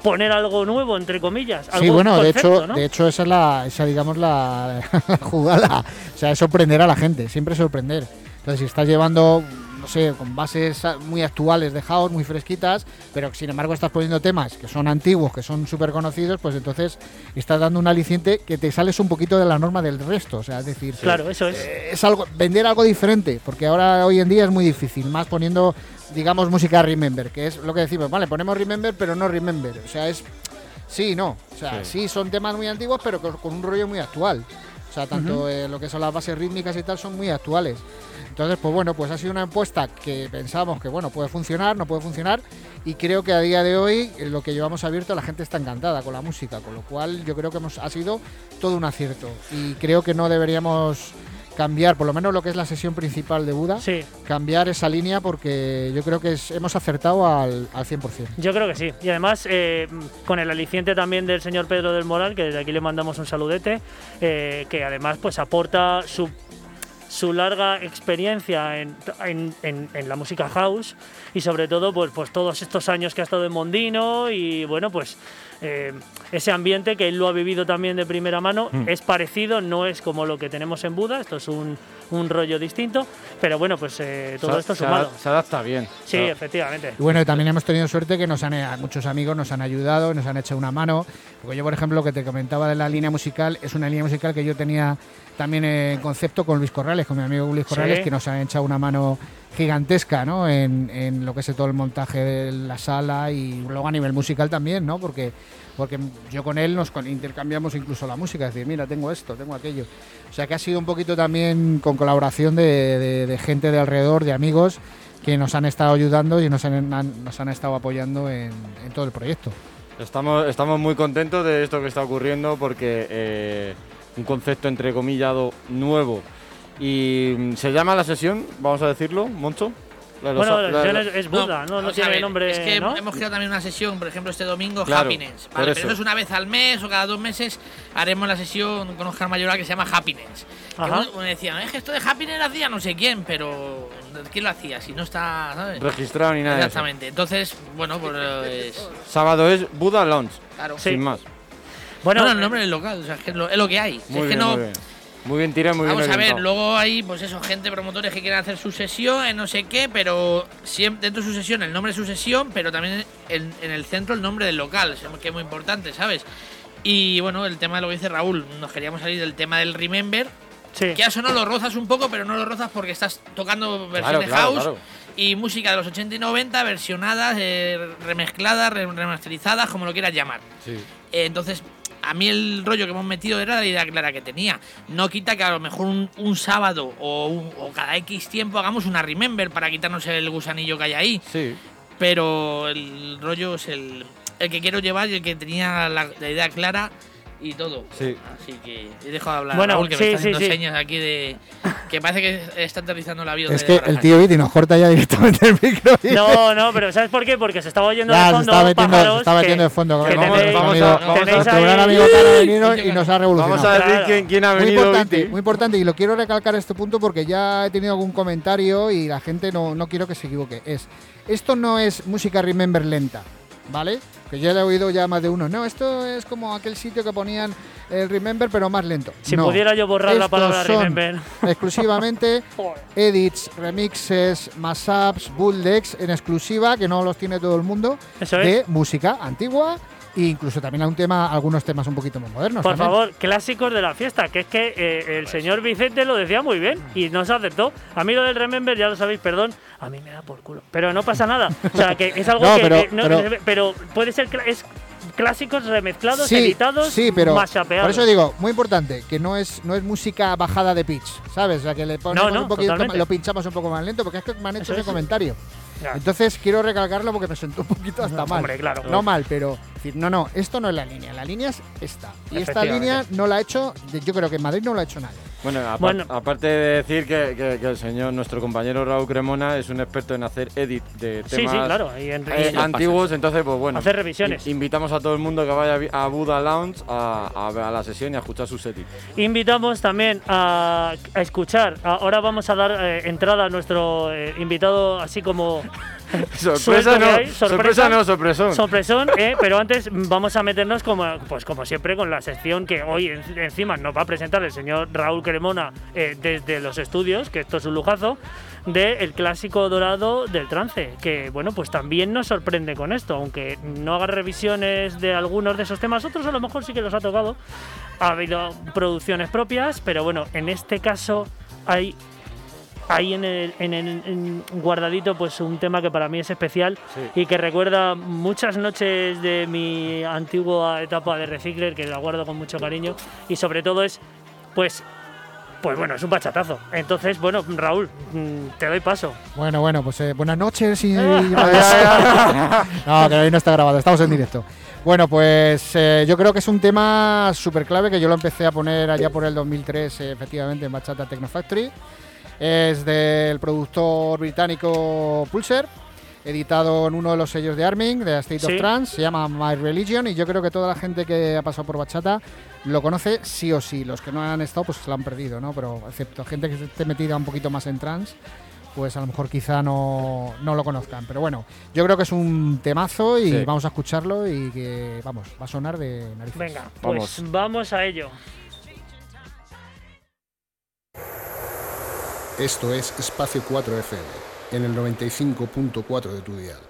poner algo nuevo, entre comillas. Sí, bueno, de hecho, ¿no? de hecho esa es la, esa digamos la, la jugada, o sea, es sorprender a la gente, siempre sorprender. Entonces, si estás llevando, sé, con bases muy actuales de house, muy fresquitas, pero sin embargo estás poniendo temas que son antiguos, que son súper conocidos, pues entonces estás dando un aliciente que te sales un poquito de la norma del resto, o sea, es decir, Claro, eso es. eh, es algo vender algo diferente, porque ahora hoy en día es muy difícil, más poniendo digamos música remember, que es lo que decimos, vale, ponemos remember pero no remember, o sea, es sí, no, o sea, sí, Sí. son temas muy antiguos pero con, con un rollo muy actual. O sea, tanto eh, lo que son las bases rítmicas y tal son muy actuales. Entonces, pues bueno, pues ha sido una apuesta que pensamos que bueno, puede funcionar, no puede funcionar y creo que a día de hoy eh, lo que llevamos abierto la gente está encantada con la música, con lo cual yo creo que hemos, ha sido todo un acierto y creo que no deberíamos cambiar, por lo menos lo que es la sesión principal de Buda, Sí, cambiar esa línea porque yo creo que es- hemos acertado al, al 100%. yo creo que sí. Y además, eh, con el aliciente también del señor Pedro del Moral, que desde aquí le mandamos un saludete, eh, que además pues aporta su su larga experiencia en, en- en- en la música house y sobre todo pues, pues todos estos años que ha estado en Mondino y bueno pues eh, ese ambiente que él lo ha vivido también de primera mano es parecido, no es como lo que tenemos en Buda, esto es un, un rollo distinto, pero bueno pues eh, todo Se- esto se, sumado. se adapta bien. Sí, Se- efectivamente. Y bueno, también hemos tenido suerte que nos han, eh, muchos amigos nos han ayudado, nos han echado una mano. Porque yo, por ejemplo, lo que te comentaba de la línea musical, es una línea musical que yo tenía también en concepto con Luis Corrales, con mi amigo Luis Sí. Corrales, que nos han echado una mano gigantesca, ¿no? En, en lo que es todo el montaje de la sala y luego a nivel musical también, ¿no? Porque, porque yo con él nos intercambiamos incluso la música, es decir, mira, tengo esto, tengo aquello. O sea que ha sido un poquito también con colaboración de, de- gente de alrededor, de amigos, que nos han estado ayudando y nos han, han- nos han estado apoyando en, en todo el proyecto. Estamos, estamos muy contentos de esto que está ocurriendo porque eh, un concepto entre comillado nuevo y mm, se llama la sesión, vamos a decirlo, Moncho. La de los- Bueno, la- la sesión es, Buda, no, no, a tiene ver, nombre, Es que ¿no? hemos creado también una sesión, por ejemplo, este domingo, Claro, Happiness. por ¿vale? eso. Pero eso es una vez al mes o cada dos meses haremos la sesión con Oscar Mayoral que se llama Happiness. Que Ajá. uno, uno decía, no, es que esto de Happiness lo hacía no sé quién, pero ¿quién lo hacía? Si no está, ¿sabes? Registrado ni nada de eso. Exactamente. Entonces, bueno, pues. Sábado es Buda Lounge, Claro. Sí. sin más. Bueno, Bueno, el nombre del local, o sea, es que es lo, es lo que hay. Muy es bien, que no, muy bien. Muy bien tirado, muy Vamos bien a ver, luego hay, pues eso, gente, promotores que quieren hacer su sesión, en no sé qué, pero siempre dentro de su sesión el nombre de su sesión, pero también en, en el centro el nombre del local, que es muy importante, ¿sabes? Y bueno, el tema de lo que dice Raúl, nos queríamos salir del tema del Remember, sí. que a eso no lo rozas un poco, pero no lo rozas porque estás tocando versiones claro, house claro. y música de los 80 y 90, versionadas, eh, remezcladas, re- remasterizadas, como lo quieras llamar. Sí. Eh, entonces, a mí el rollo que hemos metido era la idea clara que tenía. No quita que a lo mejor un, un sábado o, un- o cada X tiempo hagamos una remember para quitarnos el gusanillo que hay ahí. Sí. Pero el rollo es el, el que quiero llevar y el que tenía la, la idea clara y todo. Sí. Así que he dejado de hablar. Bueno, Raúl, que sí, me está sí, haciendo sí. señas aquí de. Que parece que está aterrizando el avión. Es de que Barajas. el tío Viti nos corta ya directamente el micro. y- No, no, pero ¿sabes por qué? Porque se estaba oyendo Ya, de se fondo está metiendo, se está metiendo que- de fondo. que Vamos, tenéis- vamos amigo, a- vamos a- tu gran amigo que ha venido y nos ha revolucionado. Vamos a decir Claro. quién, quién ha Muy venido. importante, Viti. muy importante, y lo quiero recalcar este punto porque ya he tenido algún comentario y la gente no, no quiero que se equivoque. Es, esto no es música Remember lenta, ¿vale? Que yo le he oído ya más de uno. No, esto es como aquel sitio que ponían el Remember pero más lento. Si No. pudiera yo borrar la palabra son Remember. Exclusivamente edits, remixes, mashups, bootlegs en exclusiva, que no los tiene todo el mundo, Eso de es. música antigua e incluso también un tema, algunos temas un poquito más modernos. Por también. favor, clásicos de la fiesta, que es que eh, el señor Vicente lo decía muy bien y nos aceptó. A mí lo del Remember, ya lo sabéis, perdón, a mí me da por culo. Pero no pasa nada. O sea, que es algo No, que. pero- eh, no- pero- pero puede ser. Es clásicos remezclados, sí, editados, sí, pero por eso digo, muy importante, que no es no es música bajada de pitch, ¿sabes? O sea, que le ponemos no, un poquito, lo pinchamos un poco más lento, porque es que me han hecho Eso ese es. comentario. Ya. Entonces quiero recalcarlo porque me sentó un poquito hasta No, mal. hombre, claro. No mal, pero decir, no, no, esto no es la línea, la línea es esta. Y esta línea no la ha hecho, yo creo que en Madrid no la ha hecho nadie. Bueno, Bueno. aparte de decir que, que- que el señor, nuestro compañero Raúl Cremona, es un experto en hacer edit de Sí, temas sí, claro. Y en- eh, y- antiguos, entonces, pues bueno. Hacer revisiones. Invitamos a todo el mundo que vaya a Buda Lounge a, a- a la sesión y a escuchar sus edits. Invitamos también a, a escuchar. Ahora vamos a dar eh, entrada a nuestro eh, invitado, así como Sorpresa no, hay, sorpresa, no, sorpresón. sorpresón, eh, pero antes vamos a meternos como, pues como siempre con la sección que hoy en- encima nos va a presentar el señor Raúl Cremona eh, desde los estudios, que esto es un lujazo, del clásico dorado del trance, que bueno, pues también nos sorprende con esto, aunque no haga revisiones de algunos de esos temas, otros a lo mejor sí que los ha tocado, ha habido producciones propias, pero bueno, en este caso hay ahí en el, en el en guardadito pues un tema que para mí es especial Sí. y que recuerda muchas noches de mi antigua etapa de recicler que la guardo con mucho cariño y sobre todo es pues pues bueno es un bachatazo entonces bueno Raúl mm, te doy paso Bueno, bueno, pues eh, buenas noches y. No, que hoy no está grabado, estamos en directo. Bueno, pues eh, yo creo que es un tema súper clave que yo lo empecé a poner allá por el 2003, eh, efectivamente, en Bachata Techno Factory. Es del productor británico Pulser, editado en uno de los sellos de Arming, de State Sí. of Trance, se llama My Religion, y yo creo que toda la gente que ha pasado por Bachata lo conoce sí o sí. Los que no han estado, pues se lo han perdido, ¿no? Pero excepto gente que esté metida un poquito más en trance, pues a lo mejor quizá no, no lo conozcan. Pero bueno, yo creo que es un temazo y Sí. vamos a escucharlo y que, vamos, va a sonar de narices. venga pues Vamos. vamos a ello Esto es Espacio 4 FM, en el 95.4 de tu dial.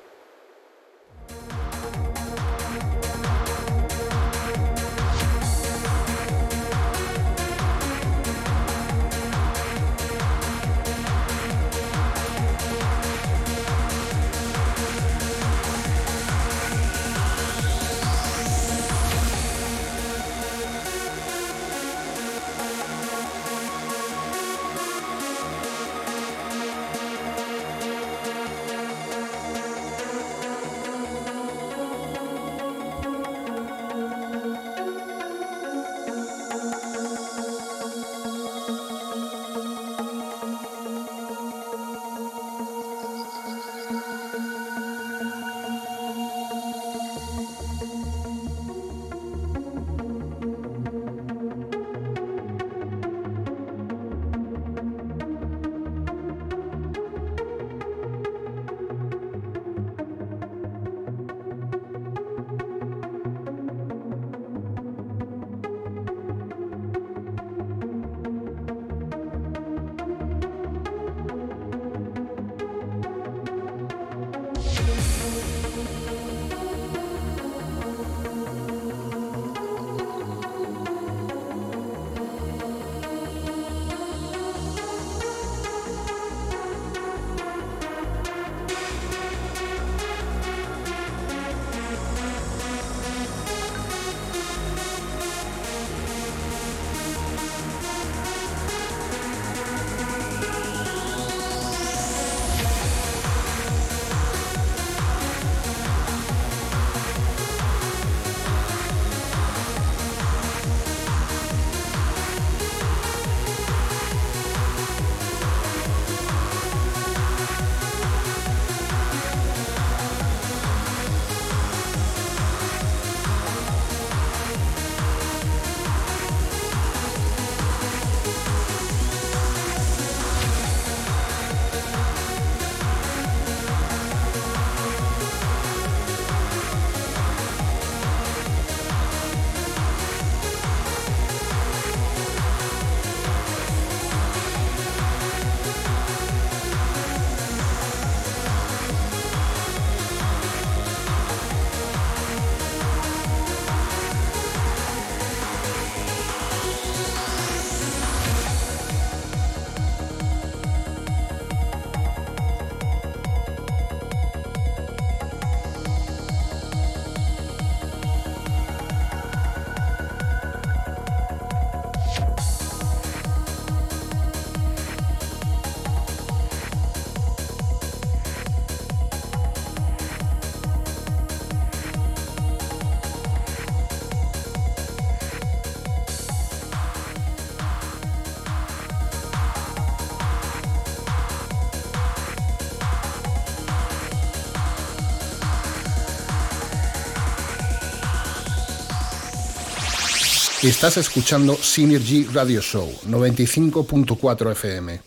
Estás escuchando Synergy Radio Show 95.4 FM.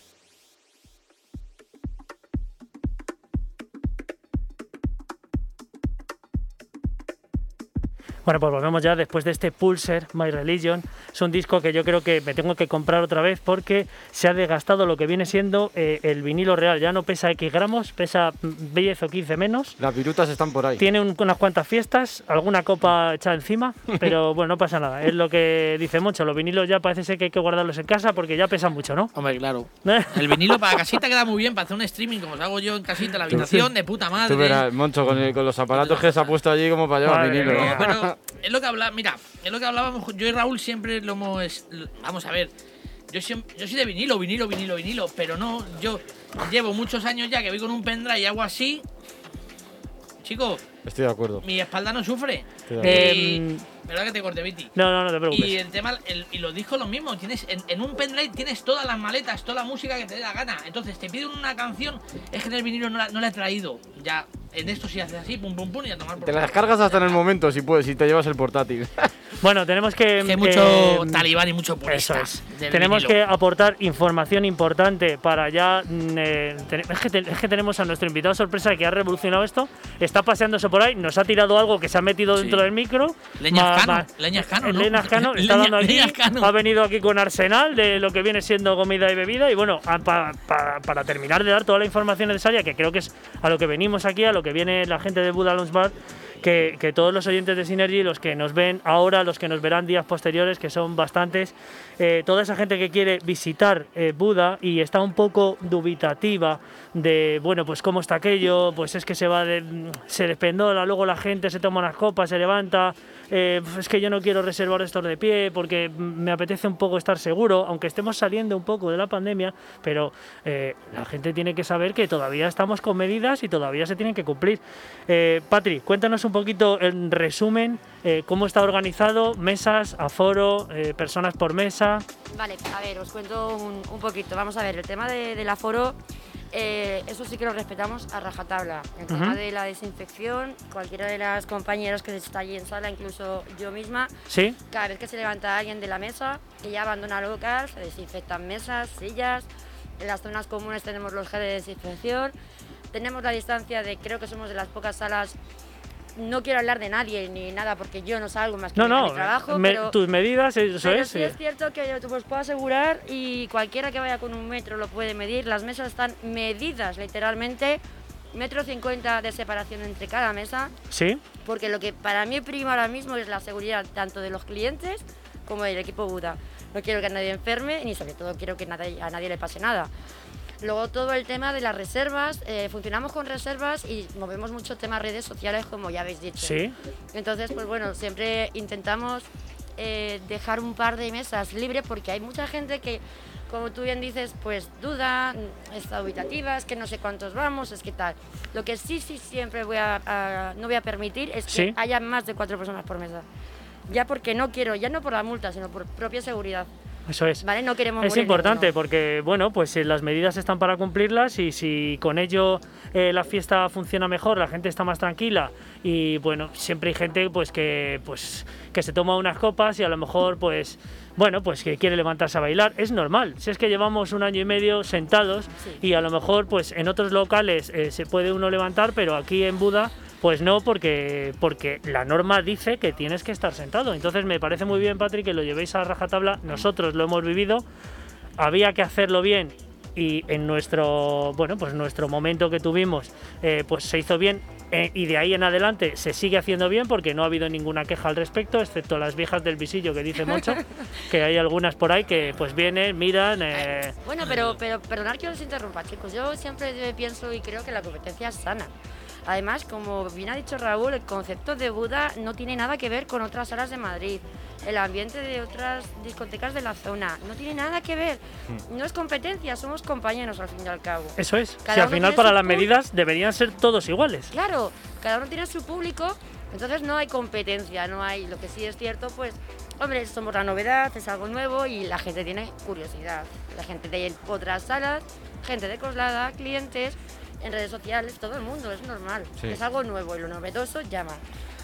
Bueno, pues volvemos ya después de este Pulser, My Religion. Es un disco que yo creo que me tengo que comprar otra vez porque se ha desgastado lo que viene siendo eh, el vinilo real. Ya no pesa X gramos, pesa 10 o 15 menos. Las virutas están por ahí. Tiene un- unas cuantas fiestas, alguna copa echada encima, pero bueno, no pasa nada. Es lo que dice mucho. Los vinilos ya parece ser que hay que guardarlos en casa porque ya pesan mucho, ¿no? Hombre, claro. El vinilo para casita queda muy bien para hacer un streaming como os hago yo en casita, en la habitación, de puta madre. Tú verás, Moncho, con, el- con los aparatos que se ha puesto allí como para llevar vinilo. mía. Pero es lo que habla, mira, es lo que hablábamos. Yo y Raúl siempre lo hemos. lo- Vamos a ver. Yo, siem- yo soy de vinilo, vinilo, vinilo, vinilo, pero no, yo llevo muchos años ya que voy con un pendrive y hago así. Chicos, Estoy de acuerdo. mi espalda no sufre. Estoy de acuerdo. Verdad que te corté, Viti. No, no, no te preocupes. Y el tema, el- y los discos lo mismo, tienes en, en un pendrive tienes todas las maletas, toda la música que te dé la gana. Entonces te piden una canción, es que en el vinilo no la, no la he traído. Ya, en esto sí haces así, pum pum pum y a tomar por Te la culo. descargas hasta en el momento, si puedes, si te llevas el portátil. Bueno, tenemos que. Es que hay mucho eh, talibán y mucho Eso purista. es. Tenemos vinilo. que aportar información importante para ya. mm, eh, ten- es, que te- es que tenemos a nuestro invitado sorpresa que ha revolucionado esto. Está paseándose por ahí, nos ha tirado algo que se ha metido Sí. dentro del micro. Leña Leña Ascano, el ¿no? Leña Ascano está dando aquí. Ha venido aquí con arsenal de lo que viene siendo comida y bebida. Y bueno, a- pa- pa- para terminar de dar toda la información necesaria, que creo que es a lo que venimos aquí, a lo que viene la gente de Buda Lounge Bar, que, que todos los oyentes de Synergy, los que nos ven ahora, los que nos verán días posteriores, que son bastantes, eh, toda esa gente que quiere visitar eh, Buda y está un poco dubitativa de, bueno, pues cómo está aquello, pues es que se va, de, se despendola, luego la gente se toma unas copas, se levanta, eh, es que yo no quiero reservar estos de pie porque me apetece un poco estar seguro, aunque estemos saliendo un poco de la pandemia, pero eh, la gente tiene que saber que todavía estamos con medidas y todavía se tienen que cumplir. Eh, Patri, cuéntanos un poquito en resumen eh, cómo está organizado, mesas, aforo, personas por mesa. Vale, a ver, os cuento un, un poquito. Vamos a ver, el tema de- del aforo, eh, eso sí que lo respetamos a rajatabla. El tema Ujú. de la desinfección, cualquiera de las compañeras que está allí en sala, incluso yo misma, ¿Sí? cada vez que se levanta alguien de la mesa, ella abandona el local, se desinfectan mesas, sillas. En las zonas comunes tenemos los geles de desinfección. Tenemos la distancia de, creo que somos de las pocas salas. No quiero hablar de nadie ni nada porque yo no salgo más que No, no, mi trabajo. me- pero tus medidas, eso pero es. sí eh. es cierto que yo os puedo asegurar y cualquiera que vaya con un metro lo puede medir. Las mesas están medidas literalmente, metro cincuenta de separación entre cada mesa, Sí, porque lo que para mí prima ahora mismo es la seguridad tanto de los clientes como del equipo Buda. No quiero que nadie enferme ni sobre todo quiero que nadie- a nadie le pase nada. Luego todo el tema de las reservas, eh, funcionamos con reservas y movemos mucho tema redes sociales como ya habéis dicho. sí. Entonces, pues bueno, siempre intentamos eh, dejar un par de mesas libres porque hay mucha gente que, como tú bien dices, pues duda, mm, está dubitativa, es que no sé cuántos vamos, es que tal. Lo que sí, sí, siempre voy a, a- no voy a permitir es que haya más de cuatro personas por mesa. Ya porque no quiero, ya no por la multa, sino por propia seguridad. Eso es. ¿Vale? No queremos Es importante ninguno. porque, bueno, pues eh, las medidas están para cumplirlas y si con ello eh, la fiesta funciona mejor, la gente está más tranquila y, bueno, siempre hay gente pues que, pues, que se toma unas copas y a lo mejor, pues, bueno, pues que quiere levantarse a bailar. Es normal. Si es que llevamos un año y medio sentados Sí. y a lo mejor, pues, en otros locales eh, se puede uno levantar, pero aquí en Buda... Pues no, porque, porque la norma dice que tienes que estar sentado. Entonces me parece muy bien, Patrick, que lo llevéis a rajatabla. Nosotros lo hemos vivido, había que hacerlo bien y en nuestro bueno pues nuestro momento que tuvimos eh, pues se hizo bien eh, y de ahí en adelante se sigue haciendo bien porque no ha habido ninguna queja al respecto excepto las viejas del visillo que dice mucho que hay algunas por ahí que pues vienen miran eh, Bueno, pero, pero perdonad que os interrumpa, chicos. Yo siempre pienso y creo que la competencia es sana. Además, como bien ha dicho Raúl, el concepto de Buda no tiene nada que ver con otras salas de Madrid. El ambiente de otras discotecas de la zona no tiene nada que ver. No es competencia, somos compañeros al fin y al cabo. eso es Cada si al final para las medidas deberían ser todos iguales Claro, cada uno tiene su público, entonces no hay competencia, no hay. Lo que sí es cierto, pues, hombre, somos la novedad, es algo nuevo y la gente tiene curiosidad. La gente de otras salas, gente de Coslada, clientes, en redes sociales, todo el mundo, es normal. Sí. Es algo nuevo y lo novedoso llama.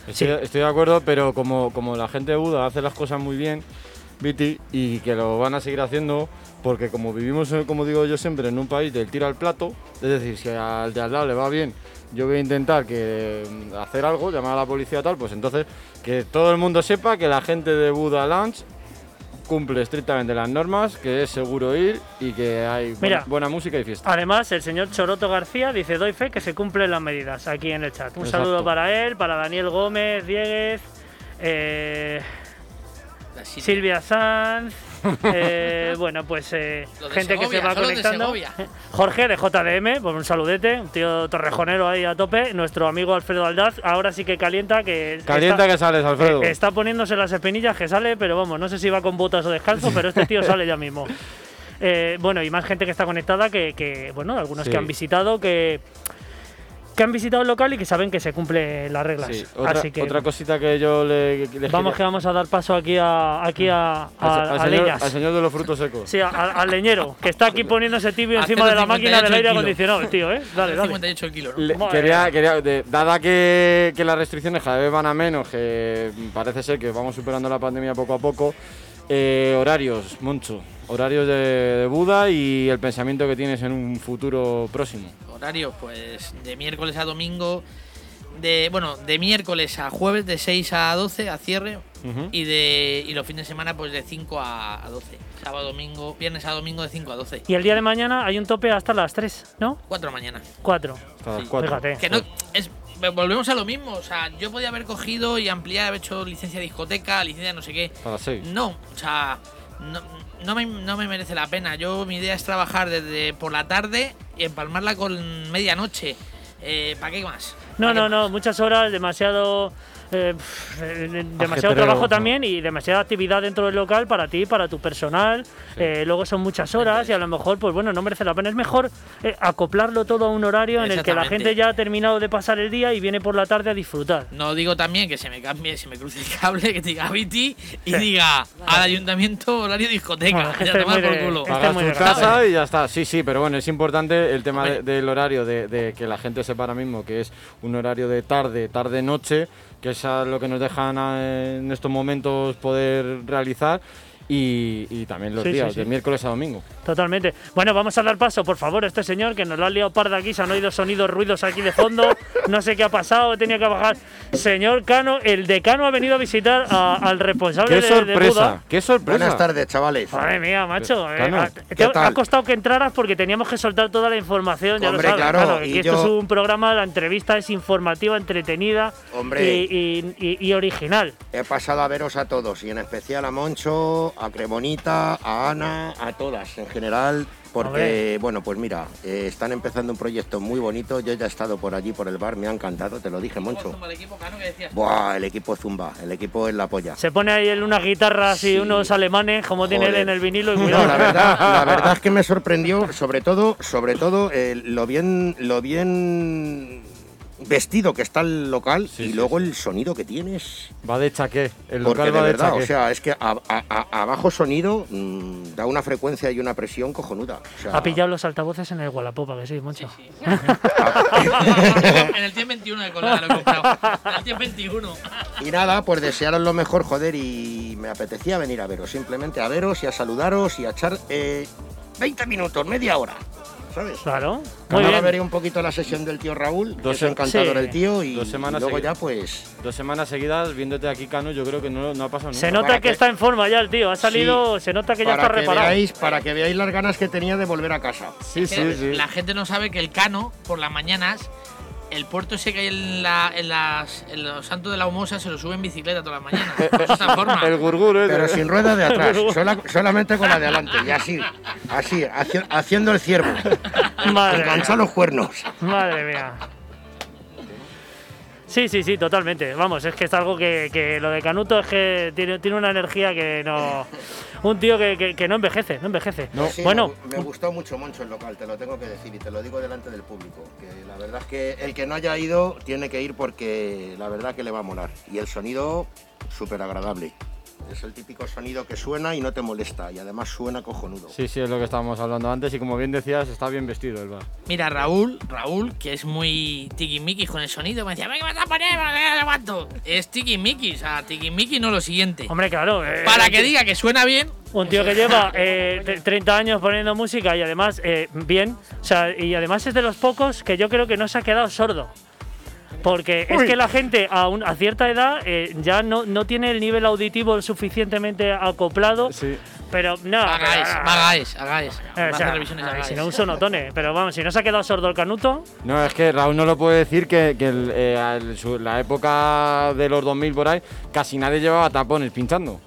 Estoy, estoy de acuerdo, pero como, como la gente de Buda hace las cosas muy bien, Viti, y que lo van a seguir haciendo, porque como vivimos, eh, como digo yo siempre, en un país del tiro al plato, es decir, si al de al lado le va bien, yo voy a intentar que mm, hacer algo, llamar a la policía tal, pues entonces que todo el mundo sepa que la gente de Buda Lounge cumple estrictamente las normas, que es seguro ir y que hay bu- buena música y fiesta. Además, el señor Choroto García dice, doy fe que se cumplen las medidas aquí en el chat. Un Exacto. saludo para él, para Daniel Gómez, Dieguez, eh. Silvia Sanz, eh, bueno, pues eh, gente que se va de conectando. Jorge de JDM, pues un saludete, un tío torrejonero ahí a tope. Nuestro amigo Alfredo Aldaz, ahora sí que calienta, que Calienta está, que sales, Alfredo. eh, está poniéndose las espinillas que sale, pero vamos, no sé si va con botas o descalzo, pero este tío sale ya mismo. Eh, bueno, y más gente que está conectada, que, que, bueno, algunos Sí. que han visitado, que, que han visitado el local y que saben que se cumplen las reglas. Sí, otra, Así que otra cosita que yo le, vamos quería- que vamos a dar paso aquí a, aquí a, al, a- al a señor, leñas. al señor de los frutos secos. Sí, al leñero, que está aquí poniéndose tibio encima de la 158 máquina del aire acondicionado, el tío, ¿eh? Dale, dale. 58 el kilo, ¿no? Le- quería, quería de- dada que, que las restricciones cada vez van a menos, que parece ser que vamos superando la pandemia poco a poco, eh, horarios, Moncho, horarios de, de Buda y el pensamiento que tienes en un futuro próximo. Horario, pues de miércoles a domingo. De, bueno, de miércoles a jueves de 6 a 12 a cierre. Y de y los fines de semana pues de 5 a, a 12. Sábado, domingo, viernes a domingo de 5 a 12. Y el día de mañana hay un tope hasta las 3, ¿no? 4 de la mañana. 4. Hasta las Sí. cuatro. Fíjate. Que no es volvemos a lo mismo, o sea, yo podía haber cogido y ampliar, haber hecho licencia de discoteca, licencia de no sé qué. Las seis. No, o sea, no, no me, no me merece la pena. Yo mi idea es trabajar desde por la tarde y empalmarla con medianoche. Eh, ¿Para qué más? No, ¿Pa' qué no, no, muchas horas, demasiado. Eh, pf, eh, demasiado Ajetreo, trabajo ¿no? también y demasiada actividad dentro del local para ti, para tu personal. Eh, luego son muchas horas y a lo mejor, pues bueno, no merece la pena. Es mejor eh, acoplarlo todo a un horario en el que la gente ya ha terminado de pasar el día y viene por la tarde a disfrutar. No digo también que se me cambie, se me cruce el cable, que te diga Viti y diga al ayuntamiento horario discoteca. Bueno, ya este es tomar por culo. este muy casa y ya está. Sí, sí, pero bueno, es importante el tema de- del horario, de, de que la gente sepa ahora mismo que es un horario de tarde, tarde-noche, que es a lo que nos dejan en estos momentos poder realizar. Y, y también los Sí, días, sí. de miércoles a domingo. Totalmente. Bueno, vamos a dar paso, por favor, a este señor que nos lo ha liado parda aquí, se han oído sonidos, ruidos aquí de fondo. No sé qué ha pasado, he tenido que bajar. Señor Cano, el decano ha venido a visitar a- al responsable ¡Qué de, de sorpresa! Buda. ¡Qué sorpresa! Buenas tardes, chavales. Madre mía, macho. eh, Cano, ha- ¿qué te- tal? ha costado que entraras porque teníamos que soltar toda la información, ya Hombre, lo sabes. claro, y esto yo- es un programa, la entrevista es informativa, entretenida Hombre. y, y- y- y original. He pasado a veros a todos y en especial a Moncho, a Cremonita, a Ana, a todas en general. Porque, Hombre. bueno, pues mira, eh, están empezando un proyecto muy bonito. Yo ya he estado por allí, por el bar, me ha encantado, te lo dije, ¿Cómo Moncho. zumba el equipo, Cano, que decías? Buah, el equipo Zumba, el equipo es la polla. Se pone ahí en unas guitarras y unos alemanes, como tiene él en el vinilo, y No, la verdad, la verdad es que me sorprendió, sobre todo, sobre todo eh, lo bien, lo bien vestido que está el local Sí, y sí, luego sí. el sonido que tienes. Va de chaqué. El Porque local de va de verdad, chaqué. o sea, es que a, a- a- a bajo sonido mm, da una frecuencia y una presión cojonuda. O sea, Ha pillado los altavoces en el Gualapopa, que sí, mucho. Sí. en el 121 de Colada lo he comprado. En el 121. Y nada, pues desearos lo mejor, joder, y me apetecía venir a veros, simplemente a veros y a saludaros y a echar eh, 20 minutos, media hora, ¿sabes? Claro, muy Ahora bien. veré un poquito la sesión del tío Raúl, que Dos es encantador sí. el tío, y, Dos semanas y luego seguidas. ya pues... Dos semanas seguidas viéndote aquí, Cano, yo creo que no, no ha pasado nunca. Se nota que que- está en forma ya el tío, ha salido, se nota que ya para está que reparado. veáis, para que veáis las ganas que tenía de volver a casa. Sí, sí, sí. La gente no sabe que el Cano, por las mañanas, el puerto ese que hay en, la, en, las, en los Santos de la Humosa se lo sube en bicicleta todas las mañanas. Eso esa forma. El gurguro ese. Pero sin rueda de atrás, sola- solamente con la de adelante, y así, así, haci- haciendo el ciervo, Madre engancha los cuernos. Madre mía. Sí, sí, sí, totalmente. Vamos, es que es algo que, que lo de Canuto es que tiene, tiene una energía que no. Un tío que, que- que no envejece, no envejece. No. Sí, bueno, me, me gustó mucho Moncho el local, te lo tengo que decir y te lo digo delante del público. Que la verdad es que el que no haya ido tiene que ir porque la verdad que le va a molar. Y el sonido súper agradable. Es el típico sonido que suena y no te molesta, y además suena cojonudo. Sí, sí, es lo que estábamos hablando antes y como bien decías, está bien vestido el bar. Mira, Raúl, Raúl, que es muy tiquismiquis con el sonido, me decía, venga, vas a poner, no aguanto. Es tiquismiquis, o sea, tiquismiquis no lo siguiente. Hombre, claro. eh, Para que diga que suena bien, Un tío que lleva eh, tre- 30 años poniendo música y además eh, bien, o sea, y además es de los pocos que yo creo que no se ha quedado sordo. Porque es que la gente a, un- a cierta edad eh, ya no, no tiene el nivel auditivo suficientemente acoplado, Sí. pero no. hagáis, pero- hagáis, hagáis. eh, o sea, hagáis. si no, un sonotone. Pero vamos, si no se ha quedado sordo el canuto, No, es que Raúl no lo puede decir que, que el- eh, su- la época de los 2000 por ahí casi nadie llevaba tapones pinchando.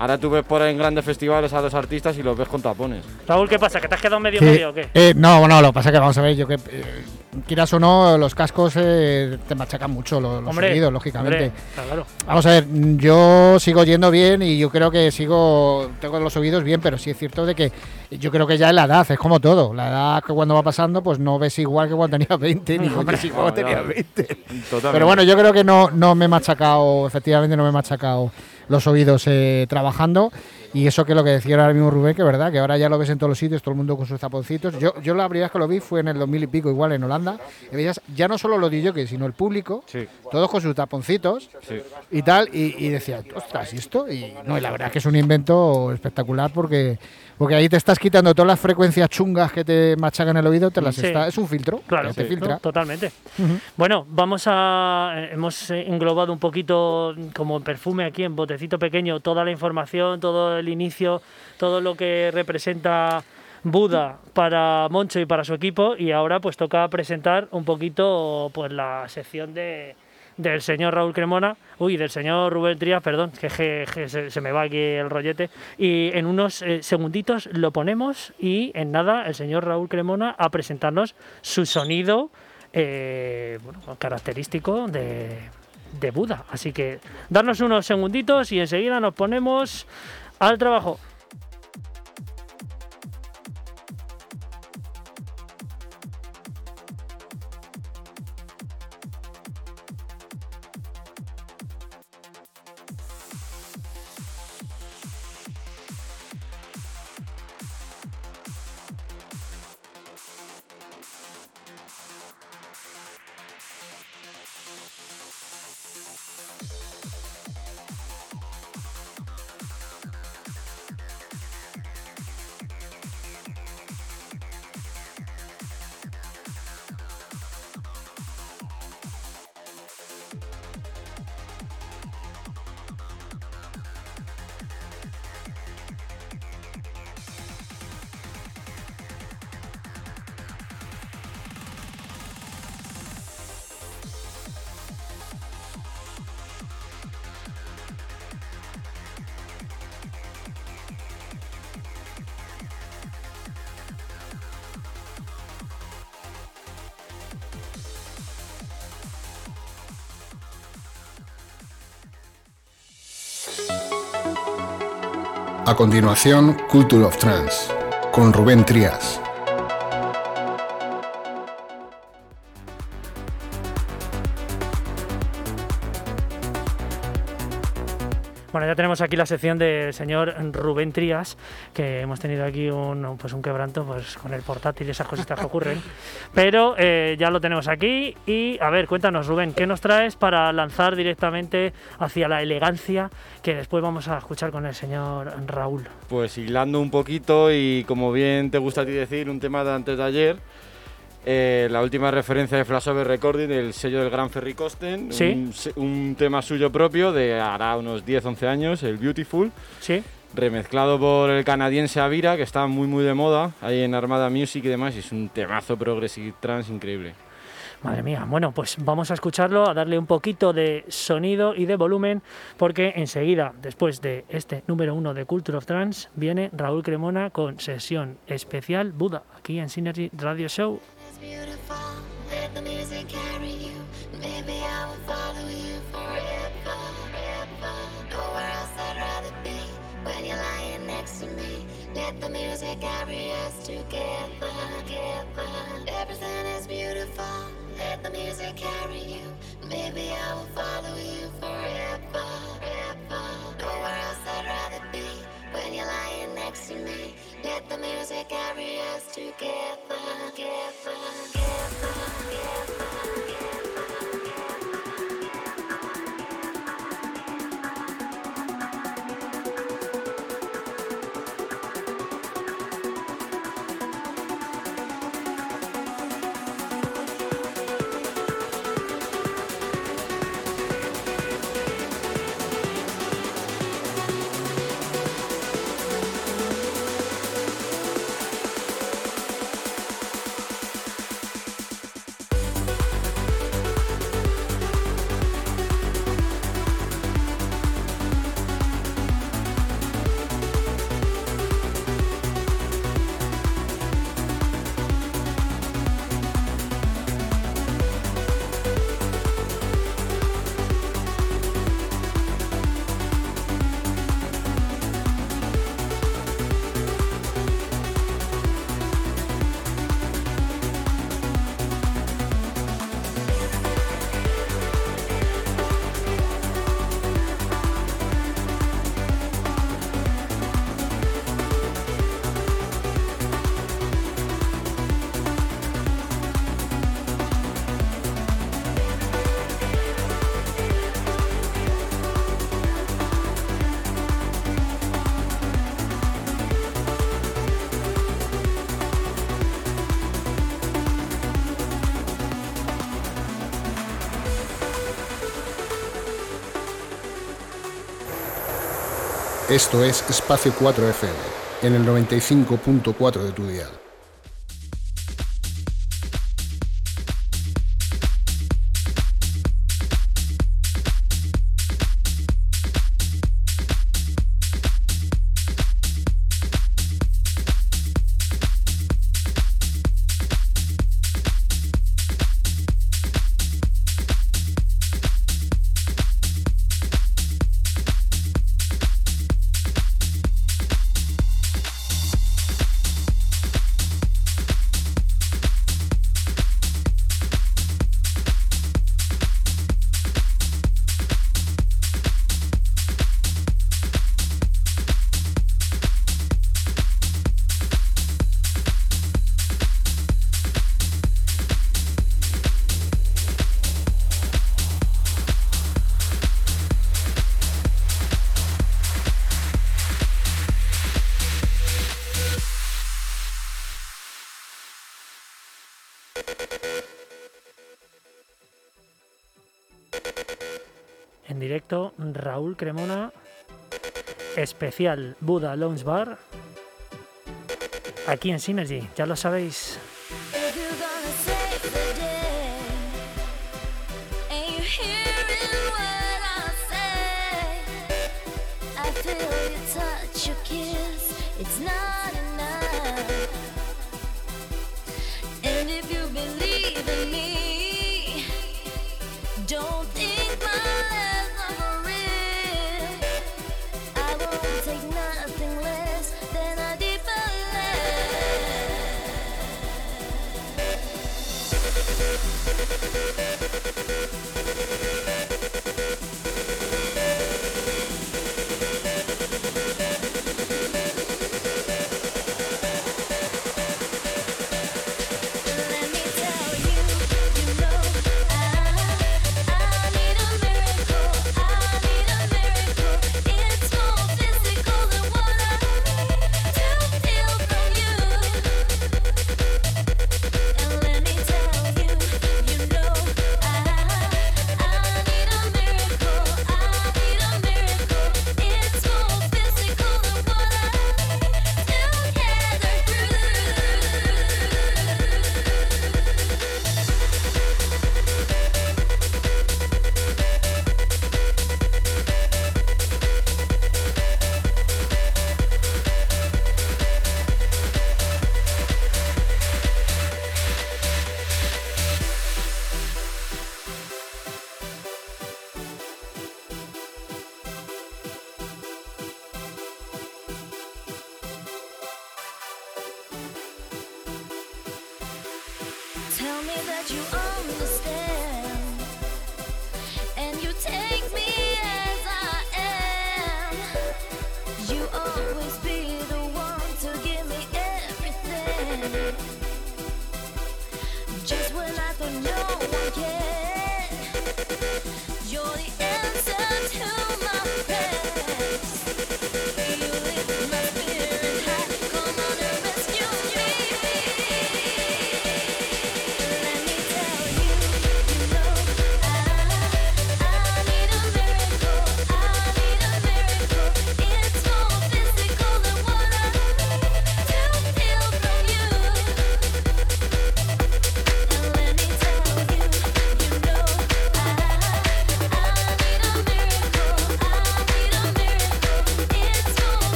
Ahora tú ves por ahí en grandes festivales a los artistas y los ves con tapones. Raúl, ¿qué pasa? ¿Que te has quedado medio Sí. medio o qué? Eh, no, bueno, lo que pasa es que vamos a ver, yo que eh, quieras o no, los cascos eh, te machacan mucho lo- los, Hombre, sonidos, lógicamente. hombre, claro. Vamos a ver, yo sigo yendo bien y yo creo que sigo, tengo los oídos bien, pero sí es cierto de que yo creo que ya es la edad, es como todo. La edad que cuando va pasando, pues no ves igual que cuando tenía 20, ni cuando No, tenía ya. 20. Totalmente. Pero bueno, yo creo que no, no me he machacado, efectivamente no me he machacado los oídos eh, trabajando. Y eso que lo que decía ahora mismo Rubén, que es verdad, que ahora ya lo ves en todos los sitios, todo el mundo con sus zaponcitos. Yo, yo la primera vez que lo vi fue en el 2000 y pico, igual en Holanda. Y veías ya no solo los que sino el público, Sí, todos con sus taponcitos sí. y tal. Y, y decía, ostras, ¿y esto? Y no, y la verdad es que es un invento espectacular porque, porque ahí te estás quitando todas las frecuencias chungas que te machacan el oído, te las Sí. está, es un filtro, Claro, te filtra. ¿no? totalmente. Bueno, vamos a. eh, Hemos eh, englobado un poquito, como en perfume aquí, en botecito pequeño, toda la información, todo el inicio, todo lo que representa Buda para Moncho y para su equipo. Y ahora, pues toca presentar un poquito pues la sección de del señor Raúl Cremona, uy, del señor Rubén Trías, perdón, que, se me va aquí el rollete, y en unos eh, segunditos lo ponemos y en nada el señor Raúl Cremona a presentarnos su sonido eh, bueno, característico de, de Buda. Así que darnos unos segunditos y enseguida nos ponemos al trabajo. Continuación, Culture of Trance, con Rubén Trías. Tenemos aquí la sección del señor Rubén Trías, que hemos tenido aquí un, pues un quebranto pues, con el portátil y esas cositas que ocurren. Pero eh, ya lo tenemos aquí y, a ver, cuéntanos Rubén, ¿qué nos traes para lanzar directamente hacia la elegancia que después vamos a escuchar con el señor Raúl? Pues hilando un poquito y como bien te gusta a ti decir, un tema de antes de ayer. Eh, la última referencia de Flashover Recording, el sello del gran Ferry Costen, Sí. un, tema suyo propio de hará unos 10-11 años, el Beautiful, ¿Sí? remezclado por el canadiense Avira, que está muy muy de moda ahí en Armada Music y demás, y es un temazo progressive trance increíble. Madre mía, bueno, pues vamos a escucharlo, a darle un poquito de sonido y de volumen, porque enseguida, después de este número uno de Culture of Trance, viene Raúl Cremona con sesión especial Buda, aquí en Synergy Radio Show. beautiful. Let the music carry you. Maybe I will follow you forever, forever. Nowhere else I'd rather be. When you're lying next to me, let the music carry us together. Everything is beautiful. Let the music carry you. Maybe I will follow you forever. Nowhere else I'd rather be. When you're lying next to me. Let the music carry us together, together, together. Esto es Espacio 4FM, en el 95.4 de tu dial. Raúl Cremona, especial Buda Lounge Bar, aquí en Synergy, ya lo sabéis.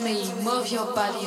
Me, move your body,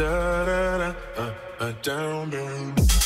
da da da, uh, uh, down, down.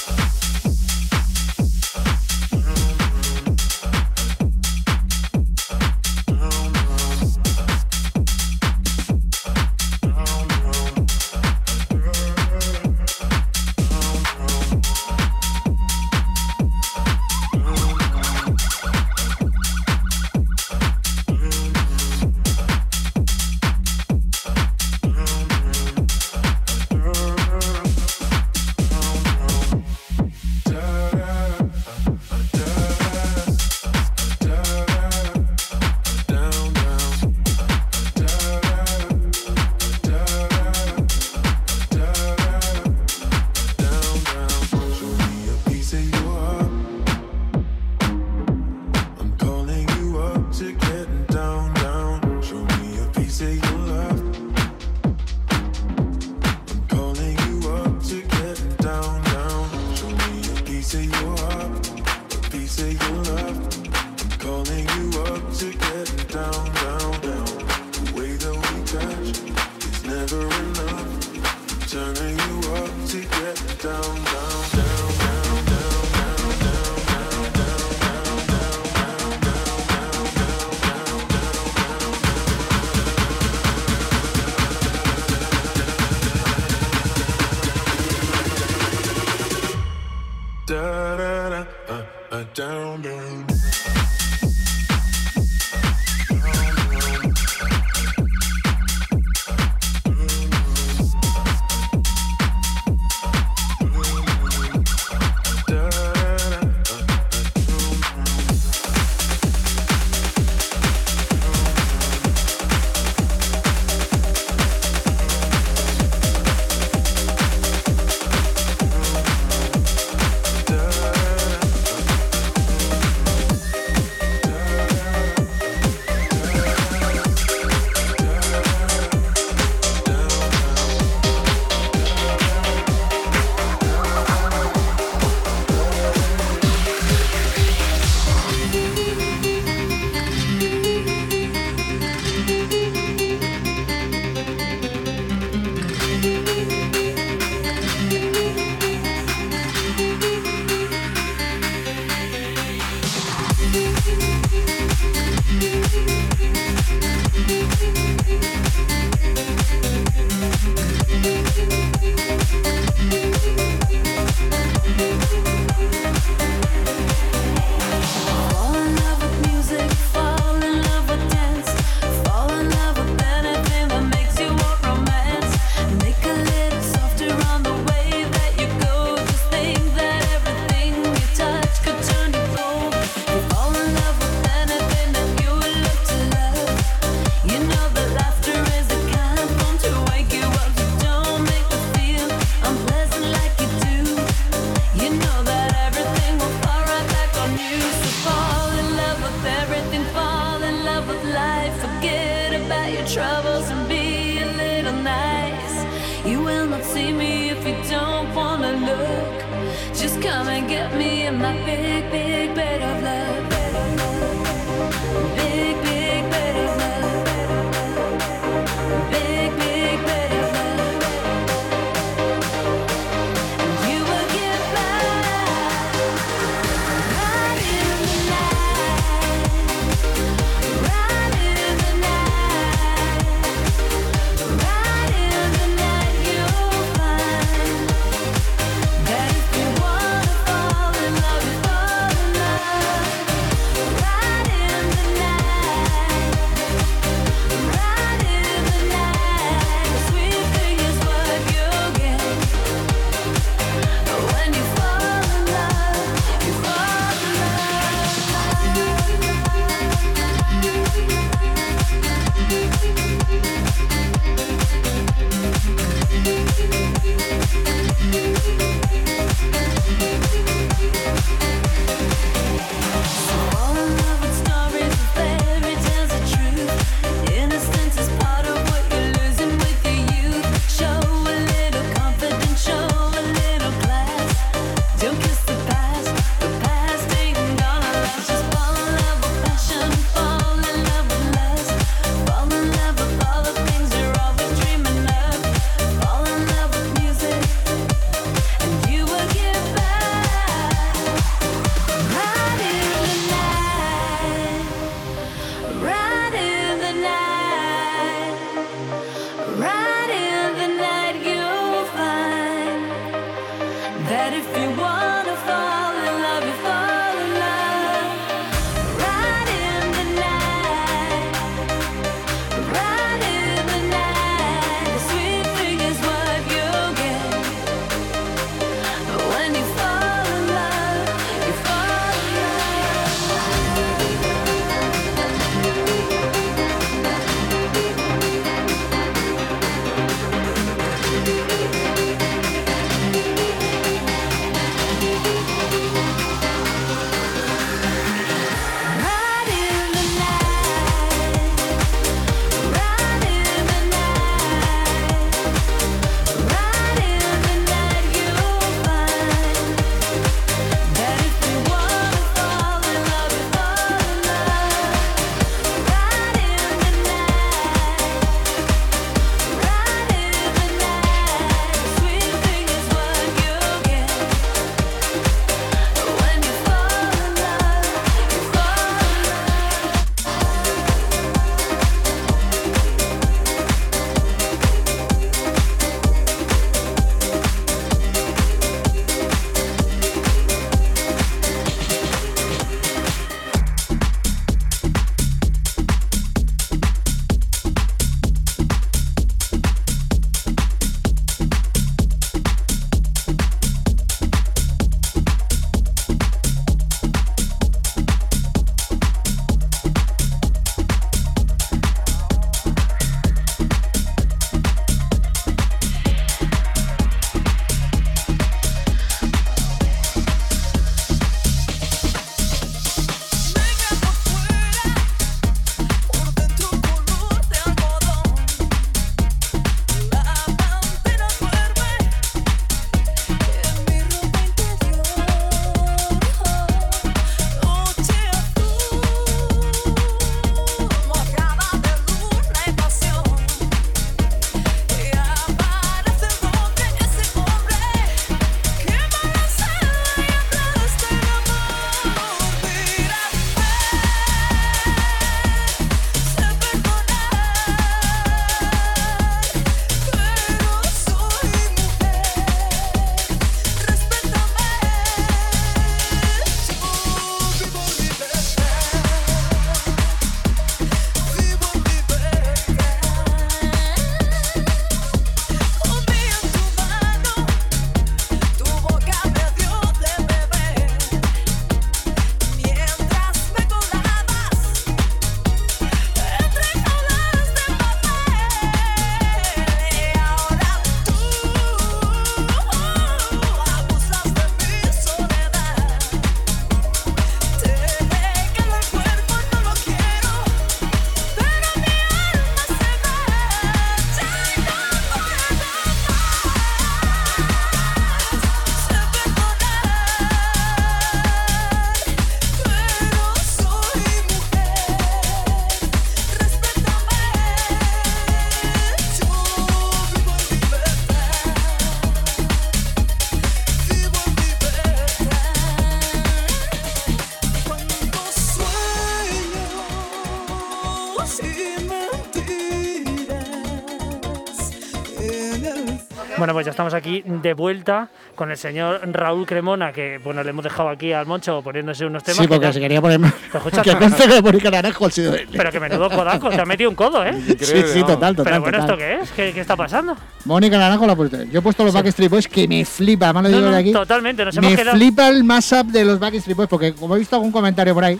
Estamos aquí de vuelta con el señor Raúl Cremona, que bueno, le hemos dejado aquí al Moncho poniéndose unos temas. Sí, que porque ya- se quería poner. Pero escucha, que conste que Mónica Naranjo ha sido él. Pero que menudo codaco, te ha metido un codo, ¿eh? Sí, sí, total, total. Pero bueno, total. ¿esto qué es? ¿Qué, qué está pasando? Mónica Naranjo la ha puesto. Yo he puesto los Backstreet Boys que me flipa, además lo No, digo no, de aquí. totalmente, nos hemos me quedado. flipa el mashup de los Backstreet Boys porque como he visto algún comentario por ahí.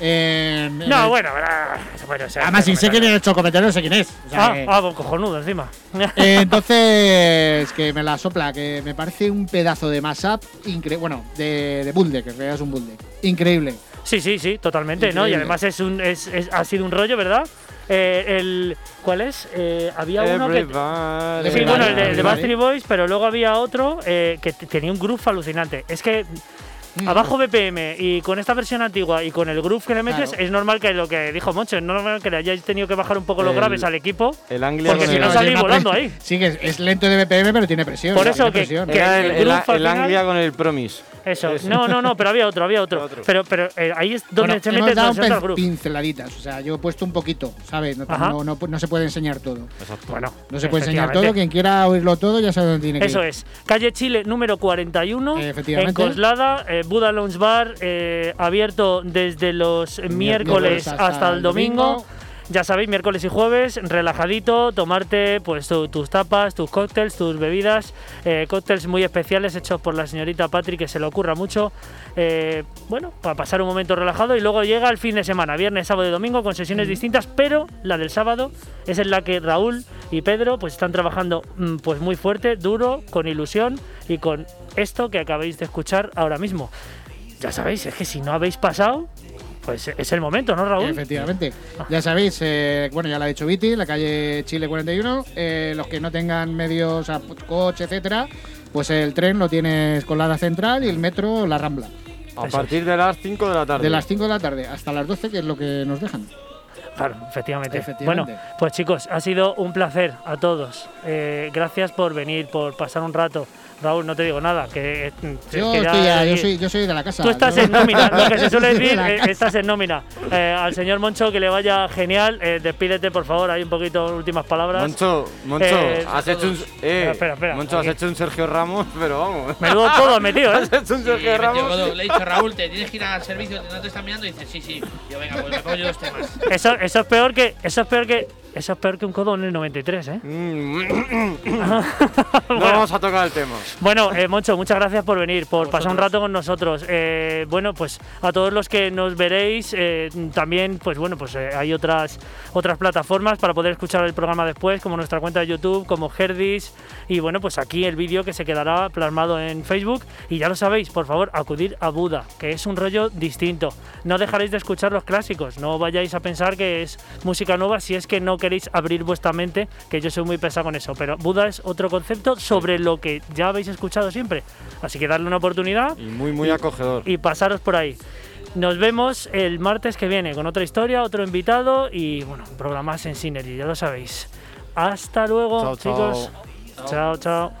En No, el- bueno, bueno, o sea, Además, si sé quién ha hecho el comentario, no sé quién es. O sea Ah, que- ah, pues cojonudo encima. Eh, entonces, que me la sopla, que me parece un pedazo de mashup increíble. Bueno, de, de Bulldog, que en realidad es un Bulldog. Increíble. Sí, sí, sí, totalmente, ¿no? Y además es un, es, es- ha sido un rollo, ¿verdad? Eh, el, ¿Cuál es? Eh, había uno que... Everybody. Sí, bueno, el de, de Boys, pero luego había otro eh, que tenía un groove alucinante. Es que. a bajo BPM y con esta versión antigua y con el groove que le metes, Claro. es normal que lo que dijo Moncho, es normal que le hayáis tenido que bajar un poco los El- graves al equipo. El Anglia Porque si no salí tiene una volando ahí. Sí, que es, es lento de BPM, pero tiene presión. Por eso que- presión. que- Era el, el Anglia con el Promise. Eso. Ese. No, no, no, pero había otro, había otro. Otro. Pero, pero eh, ahí es donde Bueno, se mete dado el grupo. pinceladitas, o sea, yo he puesto un poquito, ¿sabes? No, no, no, no se puede enseñar todo. Exacto. Bueno, No se puede enseñar todo, quien quiera oírlo todo ya sabe dónde tiene que Eso ir. es. Calle Chile número 41. Eh, efectivamente. En Coslada, eh, Buda Lounge Bar, eh, abierto desde los miércoles hasta, el domingo. Ya sabéis, miércoles y jueves, relajadito, tomarte pues tu- tus tapas, tus cócteles, tus bebidas, eh, cócteles muy especiales hechos por la señorita Patri, que se le ocurra mucho. eh, bueno, para pasar un momento relajado y luego llega el fin de semana, viernes, sábado y domingo con sesiones distintas, pero la del sábado es en la que Raúl y Pedro pues están trabajando mm, pues muy fuerte, duro, con ilusión y con esto que acabáis de escuchar ahora mismo. Ya sabéis, es que si no habéis pasado, pues es el momento, ¿no, Raúl? Efectivamente. Ya sabéis, eh, bueno, ya lo ha dicho Viti, la calle Chile 41. eh, los que no tengan medios, sea, coche, etcétera, pues el tren lo tienes con la central y el metro la Rambla. A Eso partir de las 5 de la tarde. De las 5 de la tarde hasta las 12, que es lo que nos dejan. Claro, efectivamente. Efectivamente. Bueno, pues chicos, ha sido un placer a todos. Eh, gracias por venir, por pasar un rato. Raúl, no te digo nada, que, Yo, que ya- estoy ya- yo, soy, yo soy de la casa. Tú estás Yo- en nómina, lo que se suele de decir, la eh, estás en nómina. Eh, al señor Moncho que le vaya genial, eh, despídete por favor, hay un poquito últimas palabras. Moncho, Moncho, Eh, has hecho un. Eh, espera, espera, Moncho, has hecho un Sergio Ramos, pero vamos. Menudo todo has metido, ¿eh? Has hecho un Sergio me tío Ramos. Le he dicho, Raúl, te tienes que ir al servicio, no te están mirando. Y dice, sí, sí. Yo, venga, pues me pongo yo dos temas. Eso, eso es peor que, eso es peor que, eso es peor que un codo en el 93, ¿eh? Mm. no vamos a tocar el tema. Bueno, eh, Moncho, muchas gracias por venir, por pasar un rato con nosotros. Eh, bueno, pues a todos los que nos veréis, eh, también, pues bueno, pues eh, hay otras otras plataformas para poder escuchar el programa después, como nuestra cuenta de YouTube, como Herdis, y bueno, pues aquí el vídeo que se quedará plasmado en Facebook. Y ya lo sabéis, por favor, acudir a Buda, que es un rollo distinto. No dejaréis de escuchar los clásicos, no vayáis a pensar que es música nueva si es que no queréis abrir vuestra mente, que yo soy muy pesado con eso. Pero Buda es otro concepto sobre lo que ya habéis escuchado siempre. Así que darle una oportunidad Y muy, muy acogedor. y pasaros por ahí. Nos vemos el martes que viene con otra historia, otro invitado y bueno, un programa en Synergy, ya lo sabéis. Hasta luego, chicos. chao. chao.